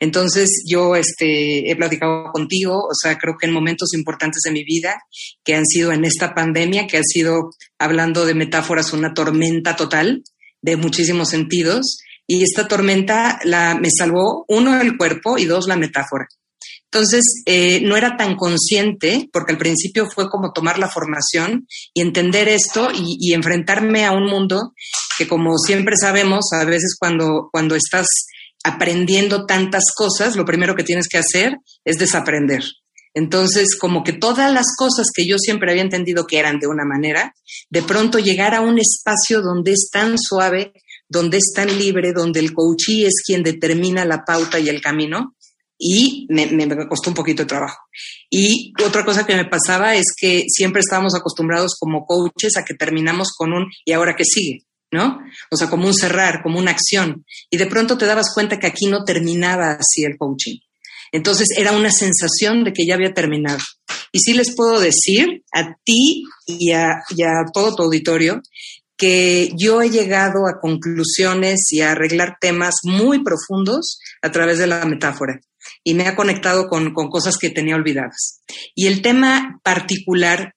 Entonces yo este, he platicado contigo, o sea, creo que en momentos importantes de mi vida, que han sido en esta pandemia, que ha sido, hablando de metáforas, una tormenta total de muchísimos sentidos, y esta tormenta la, me salvó, uno, el cuerpo y dos, la metáfora. Entonces, eh, no era tan consciente, porque al principio fue como tomar la formación y entender esto y, y, enfrentarme a un mundo que, como siempre sabemos, a veces cuando, cuando estás aprendiendo tantas cosas, lo primero que tienes que hacer es desaprender. Entonces, como que todas las cosas que yo siempre había entendido que eran de una manera, de pronto llegar a un espacio donde es tan suave, donde es tan libre, donde el coachee es quien determina la pauta y el camino, y me, me, costó un poquito de trabajo. Y otra cosa que me pasaba es que siempre estábamos acostumbrados como coaches a que terminamos con un ¿y ahora qué sigue? ¿no? O sea, como un cerrar, como una acción. Y de pronto te dabas cuenta que aquí no terminaba así el coaching. Entonces era una sensación de que ya había terminado. Y sí les puedo decir a ti y a, todo tu auditorio que yo he llegado a conclusiones y a arreglar temas muy profundos a través de la metáfora y me ha conectado con, con cosas que tenía olvidadas. Y el tema particular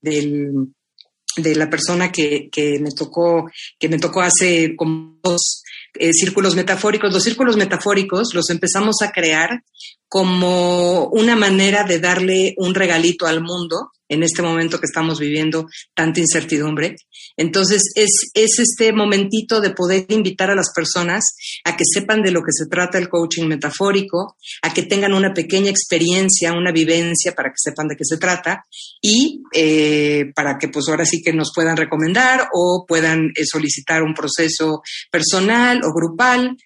del, de la persona que, que, me tocó, que me tocó hace como dos eh, círculos metafóricos. Los círculos metafóricos los empezamos a crear como una manera de darle un regalito al mundo en este momento que estamos viviendo tanta incertidumbre. Entonces, es, es este momentito de poder invitar a las personas a que sepan de lo que se trata el coaching metafórico, a que tengan una pequeña experiencia, una vivencia para que sepan de qué se trata y eh, para que pues ahora sí que nos puedan recomendar o puedan eh, solicitar un proceso personal o grupal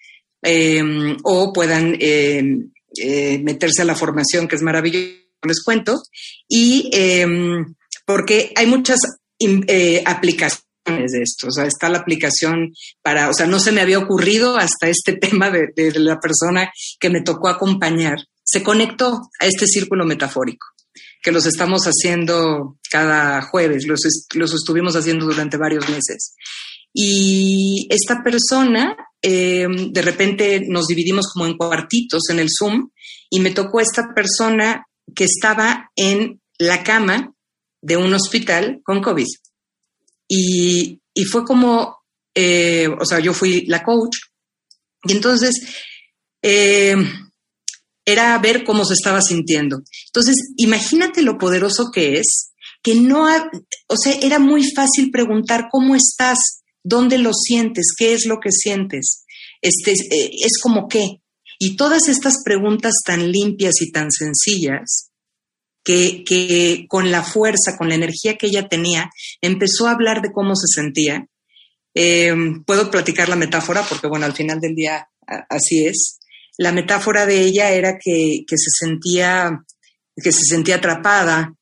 em, o puedan em, eh, meterse a la formación que es maravillosa les cuento, y em, porque hay muchas eh, aplicaciones de esto, o sea, está la aplicación para, o sea, no se me había ocurrido hasta este tema de, la persona que me tocó acompañar, se conectó a este círculo metafórico que los estamos haciendo cada jueves, los, los estuvimos haciendo durante varios meses. Y esta persona, em, de repente nos dividimos como en cuartitos en el Zoom y me tocó esta persona que estaba en la cama de un hospital con COVID. Y, fue como, eh, o sea, yo fui la coach. Y entonces, eh, era ver cómo se estaba sintiendo. Entonces, imagínate lo poderoso que es, que no, o sea, era muy fácil preguntar cómo estás, dónde lo sientes, qué es lo que sientes, este, eh, es como qué. Y todas estas preguntas tan limpias y tan sencillas, que, con la fuerza, con la energía que ella tenía, empezó a hablar de cómo se sentía. Eh, puedo platicar la metáfora porque, bueno, al final del día así es la metáfora de ella era que, se sentía que se sentía atrapada,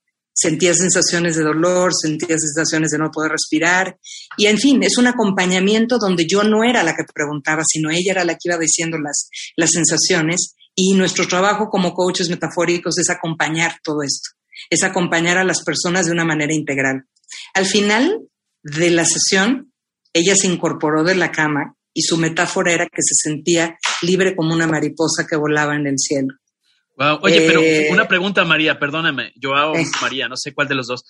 sentía sensaciones de dolor, sentía sensaciones de no poder respirar. Y en fin, es un acompañamiento donde yo no era la que preguntaba, sino ella era la que iba diciendo las, las sensaciones. Y nuestro trabajo como coaches metafóricos es acompañar todo esto, es acompañar a las personas de una manera integral. Al final de la sesión, ella se incorporó de la cama y su metáfora era que se sentía libre como una mariposa que volaba en el cielo. Oye, pero eh, una pregunta, María, perdóname, yo hago eh. María, no sé cuál de los dos.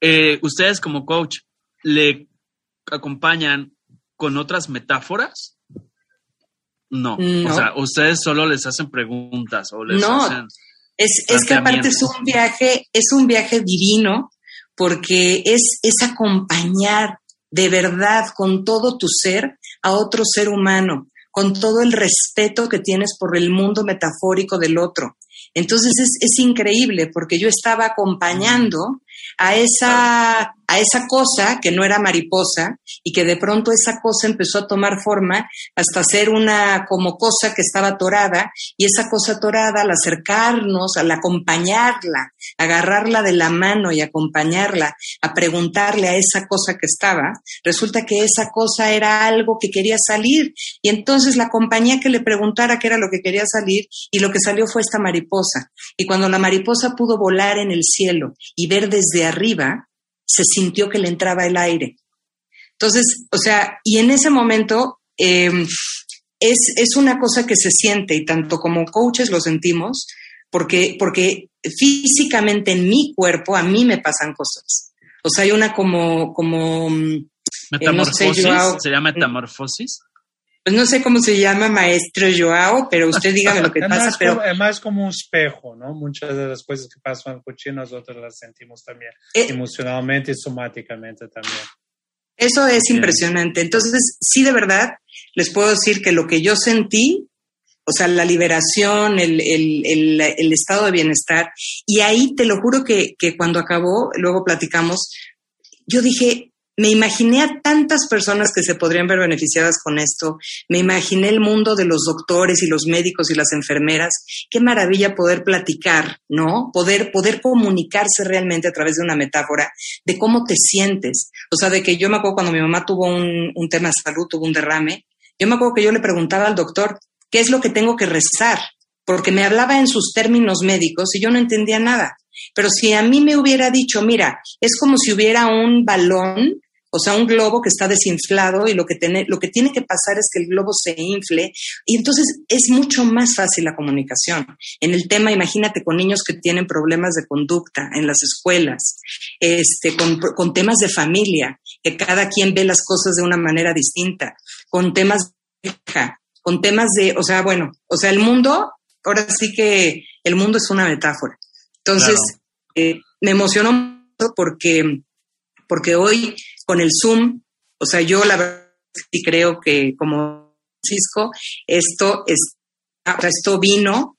Eh, ¿Ustedes como coach le acompañan con otras metáforas? No. O sea, ustedes solo les hacen preguntas o les no. hacen. Es, es que aparte es un viaje, es un viaje divino porque es, es acompañar de verdad con todo tu ser a otro ser humano, con todo el respeto que tienes por el mundo metafórico del otro. Entonces es, increíble porque yo estaba acompañando a esa, a esa cosa que no era mariposa y que de pronto esa cosa empezó a tomar forma hasta ser una como cosa que estaba atorada y esa cosa atorada al acercarnos, al acompañarla, agarrarla de la mano y acompañarla, a preguntarle a esa cosa que estaba, resulta que esa cosa era algo que quería salir y entonces la compañía que le preguntara qué era lo que quería salir y lo que salió fue esta mariposa. Y cuando la mariposa pudo volar en el cielo y ver desde arriba, se sintió que le entraba el aire. Entonces, o sea, y en ese momento em, es, es, una cosa que se siente y tanto como coaches lo sentimos, porque, porque físicamente en mi cuerpo a mí me pasan cosas. O sea, hay una como, como mm, metamorfosis, se llama metamorfosis. Pues no sé cómo se llama maestro Joao, pero usted dígame lo que pasa. pero es más como un espejo, ¿no? Muchas de las cosas que pasan en coche nosotros las sentimos también, eh, emocionalmente y somáticamente también. Eso es impresionante. Entonces, sí, de verdad, les puedo decir que lo que yo sentí, o sea, la liberación, el, el, el, estado de bienestar, y ahí te lo juro que, que cuando acabó, luego platicamos, yo dije, me imaginé a tantas personas que se podrían ver beneficiadas con esto. Me imaginé el mundo de los doctores y los médicos y las enfermeras. Qué maravilla poder platicar, ¿no? Poder, poder comunicarse realmente a través de una metáfora de cómo te sientes. O sea, de que yo me acuerdo cuando mi mamá tuvo un, un tema de salud, tuvo un derrame. Yo me acuerdo que yo le preguntaba al doctor, ¿qué es lo que tengo que rezar? Porque me hablaba en sus términos médicos y yo no entendía nada. Pero si a mí me hubiera dicho, mira, es como si hubiera un balón o sea, un globo que está desinflado y lo que, tiene, lo que tiene que pasar es que el globo se infle y entonces es mucho más fácil la comunicación. En el tema, imagínate con niños que tienen problemas de conducta en las escuelas, este, con, con temas de familia, que cada quien ve las cosas de una manera distinta, con temas de con temas de, o sea, bueno, o sea, el mundo, ahora sí que el mundo es una metáfora. Entonces, eh, me emocionó mucho porque, porque hoy con el Zoom. O sea, yo la verdad sí creo que como Francisco, esto, es, esto vino,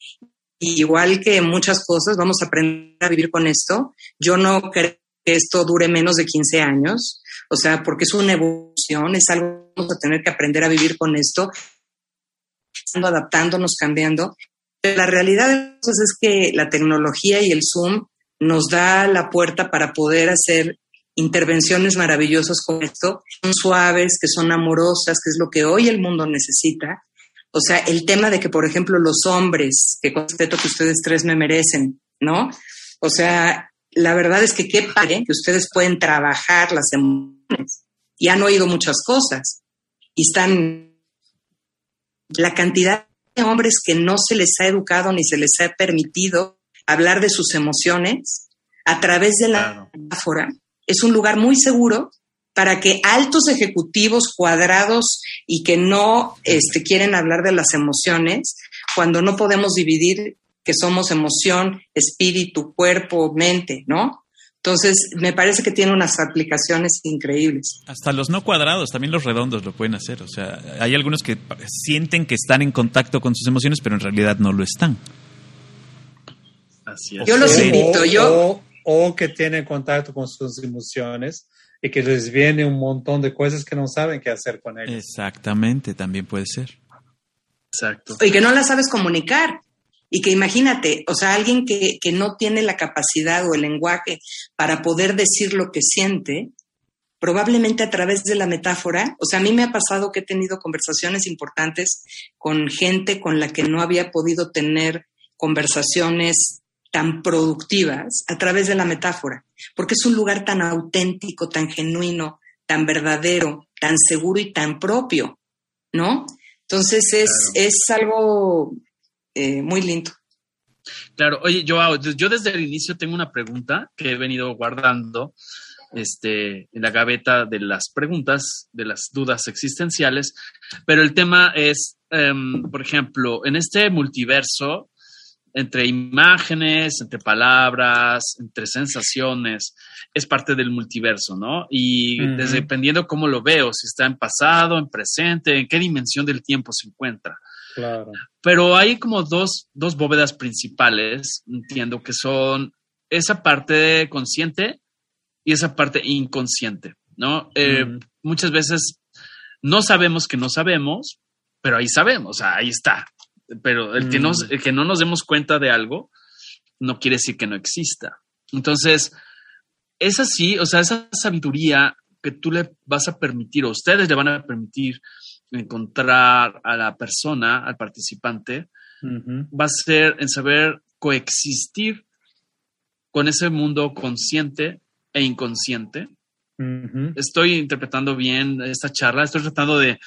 igual que muchas cosas, vamos a aprender a vivir con esto. Yo no creo que esto dure menos de 15 años, o sea, porque es una evolución, es algo que vamos a tener que aprender a vivir con esto, adaptándonos, cambiando. la realidad es que la tecnología y el Zoom nos da la puerta para poder hacer intervenciones maravillosas como esto, son suaves, que son amorosas, que es lo que hoy el mundo necesita. O sea, el tema de que, por ejemplo, los hombres, que con respeto que ustedes tres me merecen, ¿no? O sea, la verdad es que qué padre que ustedes pueden trabajar las emociones y han oído muchas cosas y están la cantidad de hombres que no se les ha educado ni se les ha permitido hablar de sus emociones a través de la metáfora es un lugar muy seguro para que altos ejecutivos cuadrados y que no este, quieren hablar de las emociones, cuando no podemos dividir que somos emoción, espíritu, cuerpo, mente, ¿no? Entonces, me parece que tiene unas aplicaciones increíbles. Hasta los no cuadrados, también los redondos lo pueden hacer. O sea, hay algunos que sienten que están en contacto con sus emociones, pero en realidad no lo están. Así es. Yo los invito, yo... O, que tienen contacto con sus emociones y que les viene un montón de cosas que no saben qué hacer con ellas. Exactamente, también puede ser. Exacto. Y que no las sabes comunicar. Y que imagínate, o sea, alguien que, que no tiene la capacidad o el lenguaje para poder decir lo que siente, probablemente a través de la metáfora, o sea, a mí me ha pasado que he tenido conversaciones importantes con gente con la que no había podido tener conversaciones tan productivas a través de la metáfora, porque es un lugar tan auténtico, tan genuino, tan verdadero, tan seguro y tan propio, ¿no? Entonces es, es algo eh, muy lindo. Claro, oye, yo, yo desde el inicio tengo una pregunta que he venido guardando este, en la gaveta de las preguntas, de las dudas existenciales, pero el tema es, em, por ejemplo, en este multiverso, entre imágenes, entre palabras, entre sensaciones, es parte del multiverso, ¿no? Y dependiendo cómo lo veo, si está en pasado, en presente, en qué dimensión del tiempo se encuentra. Claro. Pero hay como dos, dos bóvedas principales, entiendo, que son esa parte consciente y esa parte inconsciente, ¿no? Eh, muchas veces no sabemos que no sabemos, pero ahí sabemos, ahí está. Pero el, que nos, que no nos demos cuenta de algo no quiere decir que no exista. Entonces, es así, o sea, esa sabiduría que tú le vas a permitir, o ustedes le van a permitir encontrar a la persona, al participante, va a ser en saber coexistir con ese mundo consciente e inconsciente. Estoy interpretando bien esta charla, estoy tratando de,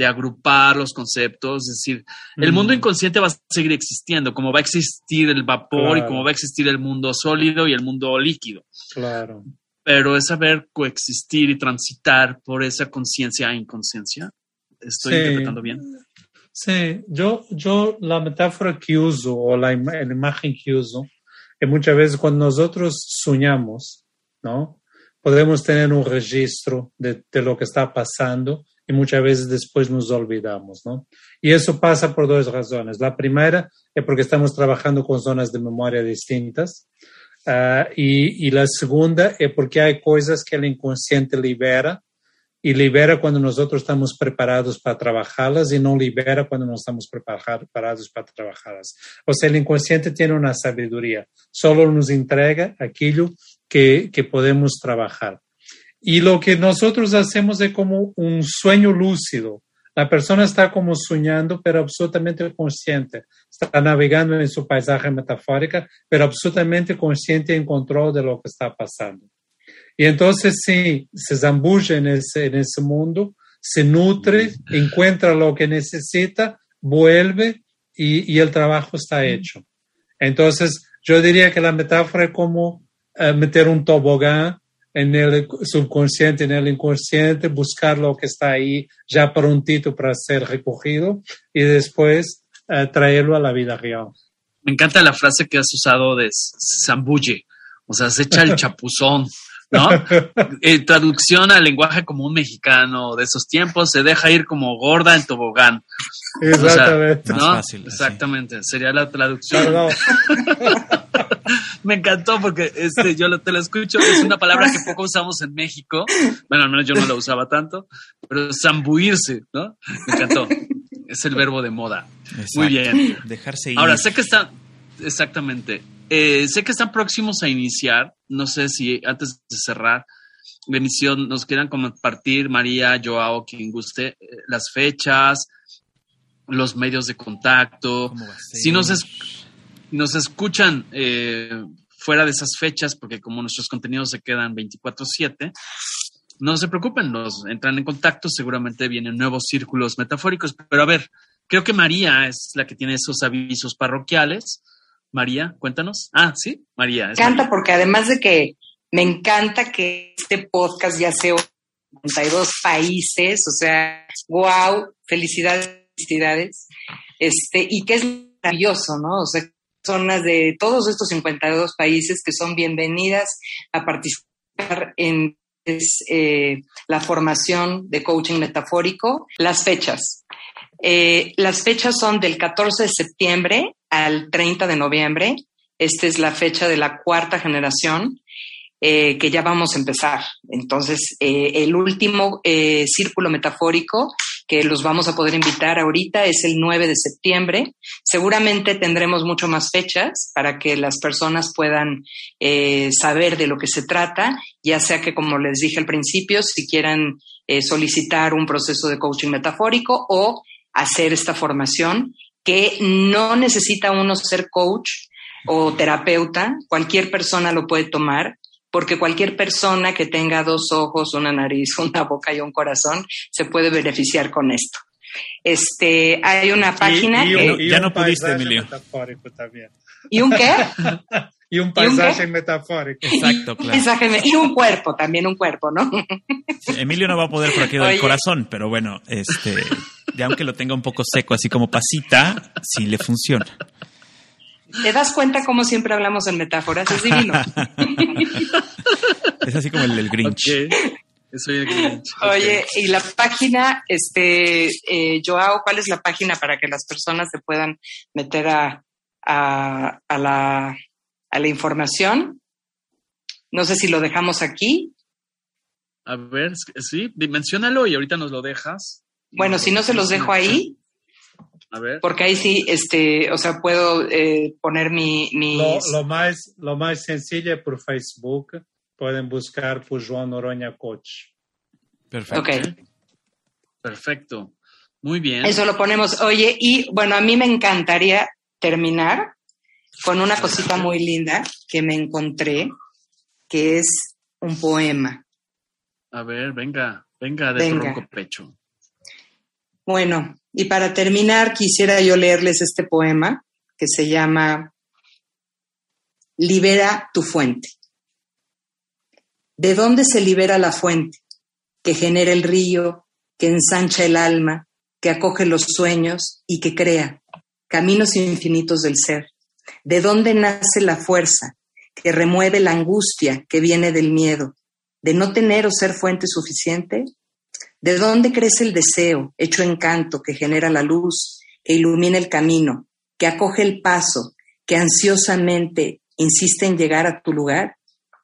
agrupar los conceptos, es decir, el mundo inconsciente va a seguir existiendo, como va a existir el vapor y como va a existir el mundo sólido y el mundo líquido. Claro. Pero es saber coexistir y transitar por esa conciencia e inconsciencia ¿Estoy interpretando bien? Sí, yo, yo la metáfora que uso o la, imagen que uso es muchas veces cuando nosotros soñamos, ¿no? Podemos tener un registro de, de, lo que está pasando muchas veces después nos olvidamos, ¿no? Y eso pasa por dos razones. La primera es porque estamos trabajando con zonas de memoria distintas. Uh, y, la segunda es porque hay cosas que el inconsciente libera y libera cuando nosotros estamos preparados para trabajarlas y no libera cuando no estamos preparados para trabajarlas. O sea, el inconsciente tiene una sabiduría, solo nos entrega aquello que, que podemos trabajar. Y lo que nosotros hacemos es como un sueño lúcido. La persona está como soñando, pero absolutamente consciente. Está navegando en su paisaje metafórico, pero absolutamente consciente y en control de lo que está pasando. Y entonces sí, se zambulle en ese, en ese mundo, se nutre, encuentra lo que necesita, vuelve y, y el trabajo está hecho. Entonces, yo diría que la metáfora es como eh, meter un tobogán en el subconsciente, en el inconsciente, buscar lo que está ahí ya prontito para ser recogido y después eh, traerlo a la vida real. Me encanta la frase que has usado de zambulle, o sea, se echa el chapuzón. ¿no? En traducción al lenguaje común mexicano de esos tiempos, se deja ir como gorda en tobogán. Exactamente. Exactamente, sería la traducción. Me encantó porque este, yo te lo escucho, es una palabra que poco usamos en México. Bueno, al menos yo no la usaba tanto, pero zambuirse, ¿no? Me encantó. Es el verbo de moda. Muy bien. Dejarse ir. Ahora, sé que está, exactamente. Eh, sé que están próximos a iniciar. No sé si antes de cerrar la emisión nos quieran compartir, María, Joao, quien guste, eh, las fechas, los medios de contacto. Si nos, nos escuchan eh, fuera de esas fechas, porque como nuestros contenidos se quedan 24/7, no se preocupen, nos entran en contacto, seguramente vienen nuevos círculos metafóricos. Pero a ver, creo que María es la que tiene esos avisos parroquiales. María, cuéntanos. Ah, sí, María. Me encanta porque además de que me encanta que este podcast ya sea en 52 países, o sea, wow, felicidades, felicidades. Este, y que es maravilloso, ¿no? O sea, personas de todos estos 52 países que son bienvenidas a participar en eh, la formación de coaching metafórico. Las fechas. Eh, las fechas son del 14 de septiembre al 30 de noviembre. Esta es la fecha de la cuarta generación. Eh, que ya vamos a empezar. Entonces, el último círculo metafórico que los vamos a poder invitar ahorita es el 9 de septiembre. Seguramente tendremos mucho más fechas para que las personas puedan eh, saber de lo que se trata, ya sea que, como les dije al principio, si quieran eh, solicitar un proceso de coaching metafórico o hacer esta formación, que no necesita uno ser coach o terapeuta, cualquier persona lo puede tomar porque cualquier persona que tenga dos ojos, una nariz, una boca y un corazón se puede beneficiar con esto. Este, hay una página que ya no pudiste, Emilio. ¿Y un qué? y un paisaje metafórico. Exacto, claro. y un cuerpo, también un cuerpo, ¿no? Emilio no va a poder por aquí del corazón, pero bueno, este, ya aunque lo tenga un poco seco, así como pasita, sí le funciona. ¿Te das cuenta cómo siempre hablamos en metáforas? Es divino. es así como el del Grinch. Soy el Grinch. Oye, y la página, este, eh, Joao, ¿cuál es la página para que las personas se puedan meter a, a, la, a la información? No sé si lo dejamos aquí. A ver, sí, dimensionalo y ahorita nos lo dejas. Bueno, si no se los dejo ahí, porque ahí sí, este, o sea, puedo eh, poner mi... Lo, más, lo más sencillo por Facebook, pueden buscar por Joan Noroña Coach. Perfecto. Perfecto. Muy bien. Eso lo ponemos. Oye, y bueno, a mí me encantaría terminar con una cosita muy linda que me encontré, que es un poema. A ver, venga, venga de tronco pecho. Bueno, y para terminar, quisiera yo leerles este poema que se llama Libera tu fuente. ¿De dónde se libera la fuente que genera el río, que ensancha el alma, que acoge los sueños y que crea caminos infinitos del ser? ¿De dónde nace la fuerza que remueve la angustia que viene del miedo, de no tener o ser fuente suficiente? ¿De dónde crece el deseo, hecho encanto, que genera la luz, que ilumina el camino, que acoge el paso, que ansiosamente insiste en llegar a tu lugar?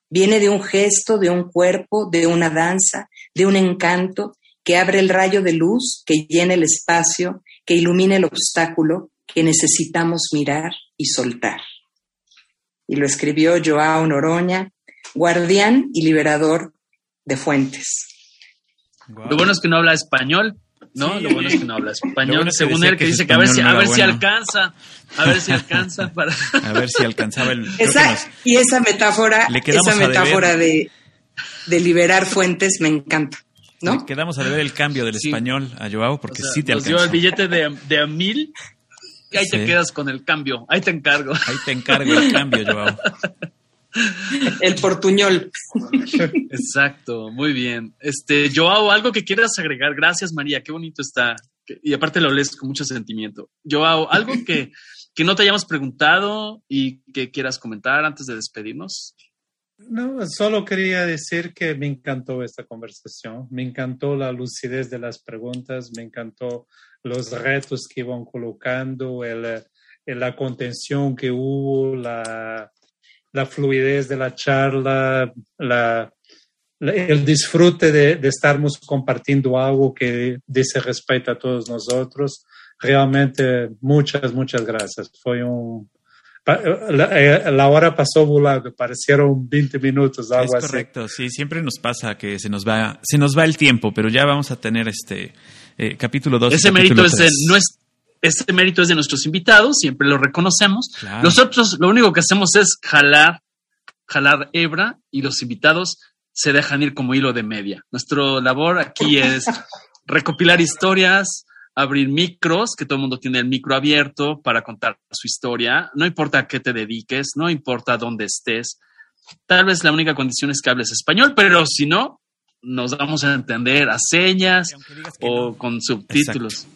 Viene de un gesto, de un cuerpo, de una danza, de un encanto que abre el rayo de luz, que llena el espacio, que ilumina el obstáculo que necesitamos mirar y soltar. Y lo escribió Joao Noroña, guardián y liberador de fuentes. Lo bueno es que no habla español, ¿no? Lo bueno es que no habla español, según él, que, dice que a ver si, a ver si alcanza, a ver si alcanza para... A ver si alcanzaba el... y esa metáfora, esa metáfora de, de, liberar fuentes me encanta, ¿no? quedamos a ver el cambio del español a Joao, porque sí te alcanzó. dio el billete de, de a mil y ahí te quedas con el cambio, ahí te encargo. Ahí te encargo el cambio, Joao. El portuñol. Exacto, muy bien. Este, Joao, algo que quieras agregar. Gracias, María, qué bonito está. Y aparte lo lees con mucho sentimiento. Joao, algo que, que no te hayamos preguntado y que quieras comentar antes de despedirnos. No, solo quería decir que me encantó esta conversación, me encantó la lucidez de las preguntas, me encantó los retos que iban colocando, el, la contención que hubo, la, la fluidez de la charla, la, el disfrute de, de, estarmos compartiendo algo que dice respeto a todos nosotros. Realmente, muchas, muchas gracias. Fue un... La, eh, la hora pasó volando, parecieron 20 minutos, algo es correcto, sí, siempre nos pasa que se nos va, se nos va el tiempo, pero ya vamos a tener este eh, capítulo 2. Ese mérito es de, no es, este mérito es de nuestros invitados, siempre lo reconocemos. Nosotros lo único que hacemos es jalar, jalar hebra y los invitados se dejan ir como hilo de media. Nuestra labor aquí es recopilar historias, abrir micros, que todo el mundo tiene el micro abierto para contar su historia. No importa a qué te dediques, no importa dónde estés. Tal vez la única condición es que hables español, pero si no, nos vamos a entender a señas o con subtítulos.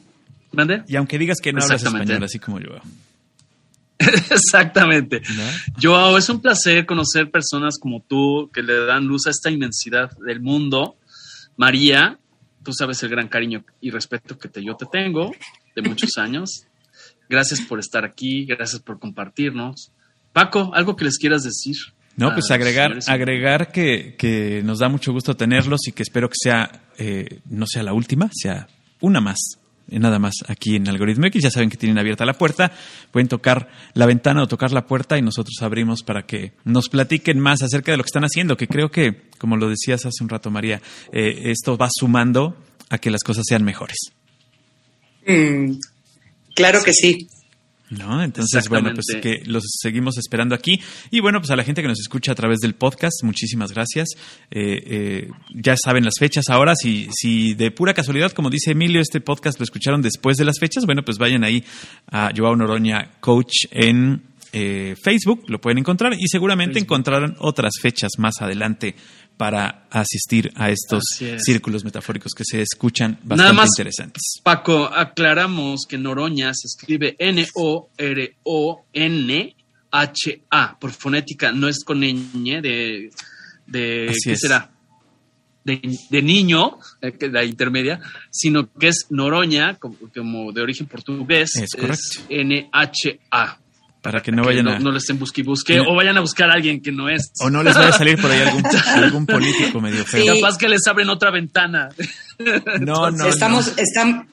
Y aunque digas que no hablas español, así como yo. Exactamente. Yo es un placer conocer personas como tú que le dan luz a esta inmensidad del mundo. María, tú sabes el gran cariño y respeto que te, yo te tengo de muchos años. Gracias por estar aquí, gracias por compartirnos. Paco, algo que les quieras decir. No, pues agregar, agregar que, que, nos da mucho gusto tenerlos y que espero que sea, eh, no sea la última, sea una más nada más aquí en Algoritmo X. Ya saben que tienen abierta la puerta, pueden tocar la ventana o tocar la puerta y nosotros abrimos para que nos platiquen más acerca de lo que están haciendo, que creo que, como lo decías hace un rato, María, eh, esto va sumando a que las cosas sean mejores. Mm, claro que sí. ¿No? Entonces, bueno, pues que los seguimos esperando aquí. Y bueno, pues a la gente que nos escucha a través del podcast, muchísimas gracias. Eh, eh, ya saben las fechas ahora. Si, si de pura casualidad, como dice Emilio, este podcast lo escucharon después de las fechas, bueno, pues vayan ahí a Joao Noroña Coach en eh, Facebook, lo pueden encontrar y seguramente encontrarán otras fechas más adelante para asistir a estos círculos metafóricos que se escuchan bastante Nada más, interesantes. Paco, aclaramos que Noroña se escribe N-O-R-O-N-H-A, por fonética, no es con ñ de, de ¿qué será? De, niño, eh, la intermedia, sino que es Noroña, como, de origen portugués, es, es N-H-A para que no vayan a... No, les estén busque busque o vayan a buscar a alguien que no es. O no les vaya a salir por ahí algún, político medio feo. Capaz que les abren otra ventana. No, no. Estamos, Están,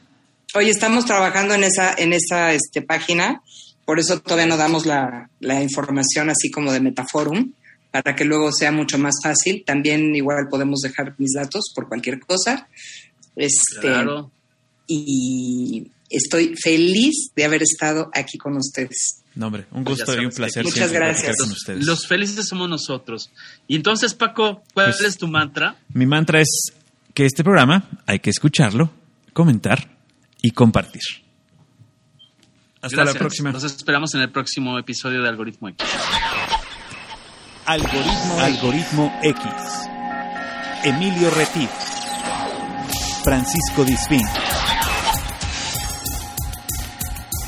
oye, estamos trabajando en esa, en esa este, página, por eso todavía no damos la, la información así como de Metaforum, para que luego sea mucho más fácil. También igual podemos dejar mis datos por cualquier cosa. Este, claro. Y estoy feliz de haber estado aquí con ustedes. No, hombre, un pues gusto y un placer. Muchas gracias. Con ustedes. Los felices somos nosotros. Y entonces, Paco, ¿cuál pues, es tu mantra? Mi mantra es que este programa hay que escucharlo, comentar y compartir. Hasta la próxima. Nos esperamos en el próximo episodio de Algoritmo X. Algoritmo, Algoritmo X. Emilio Retif. Francisco Disfín.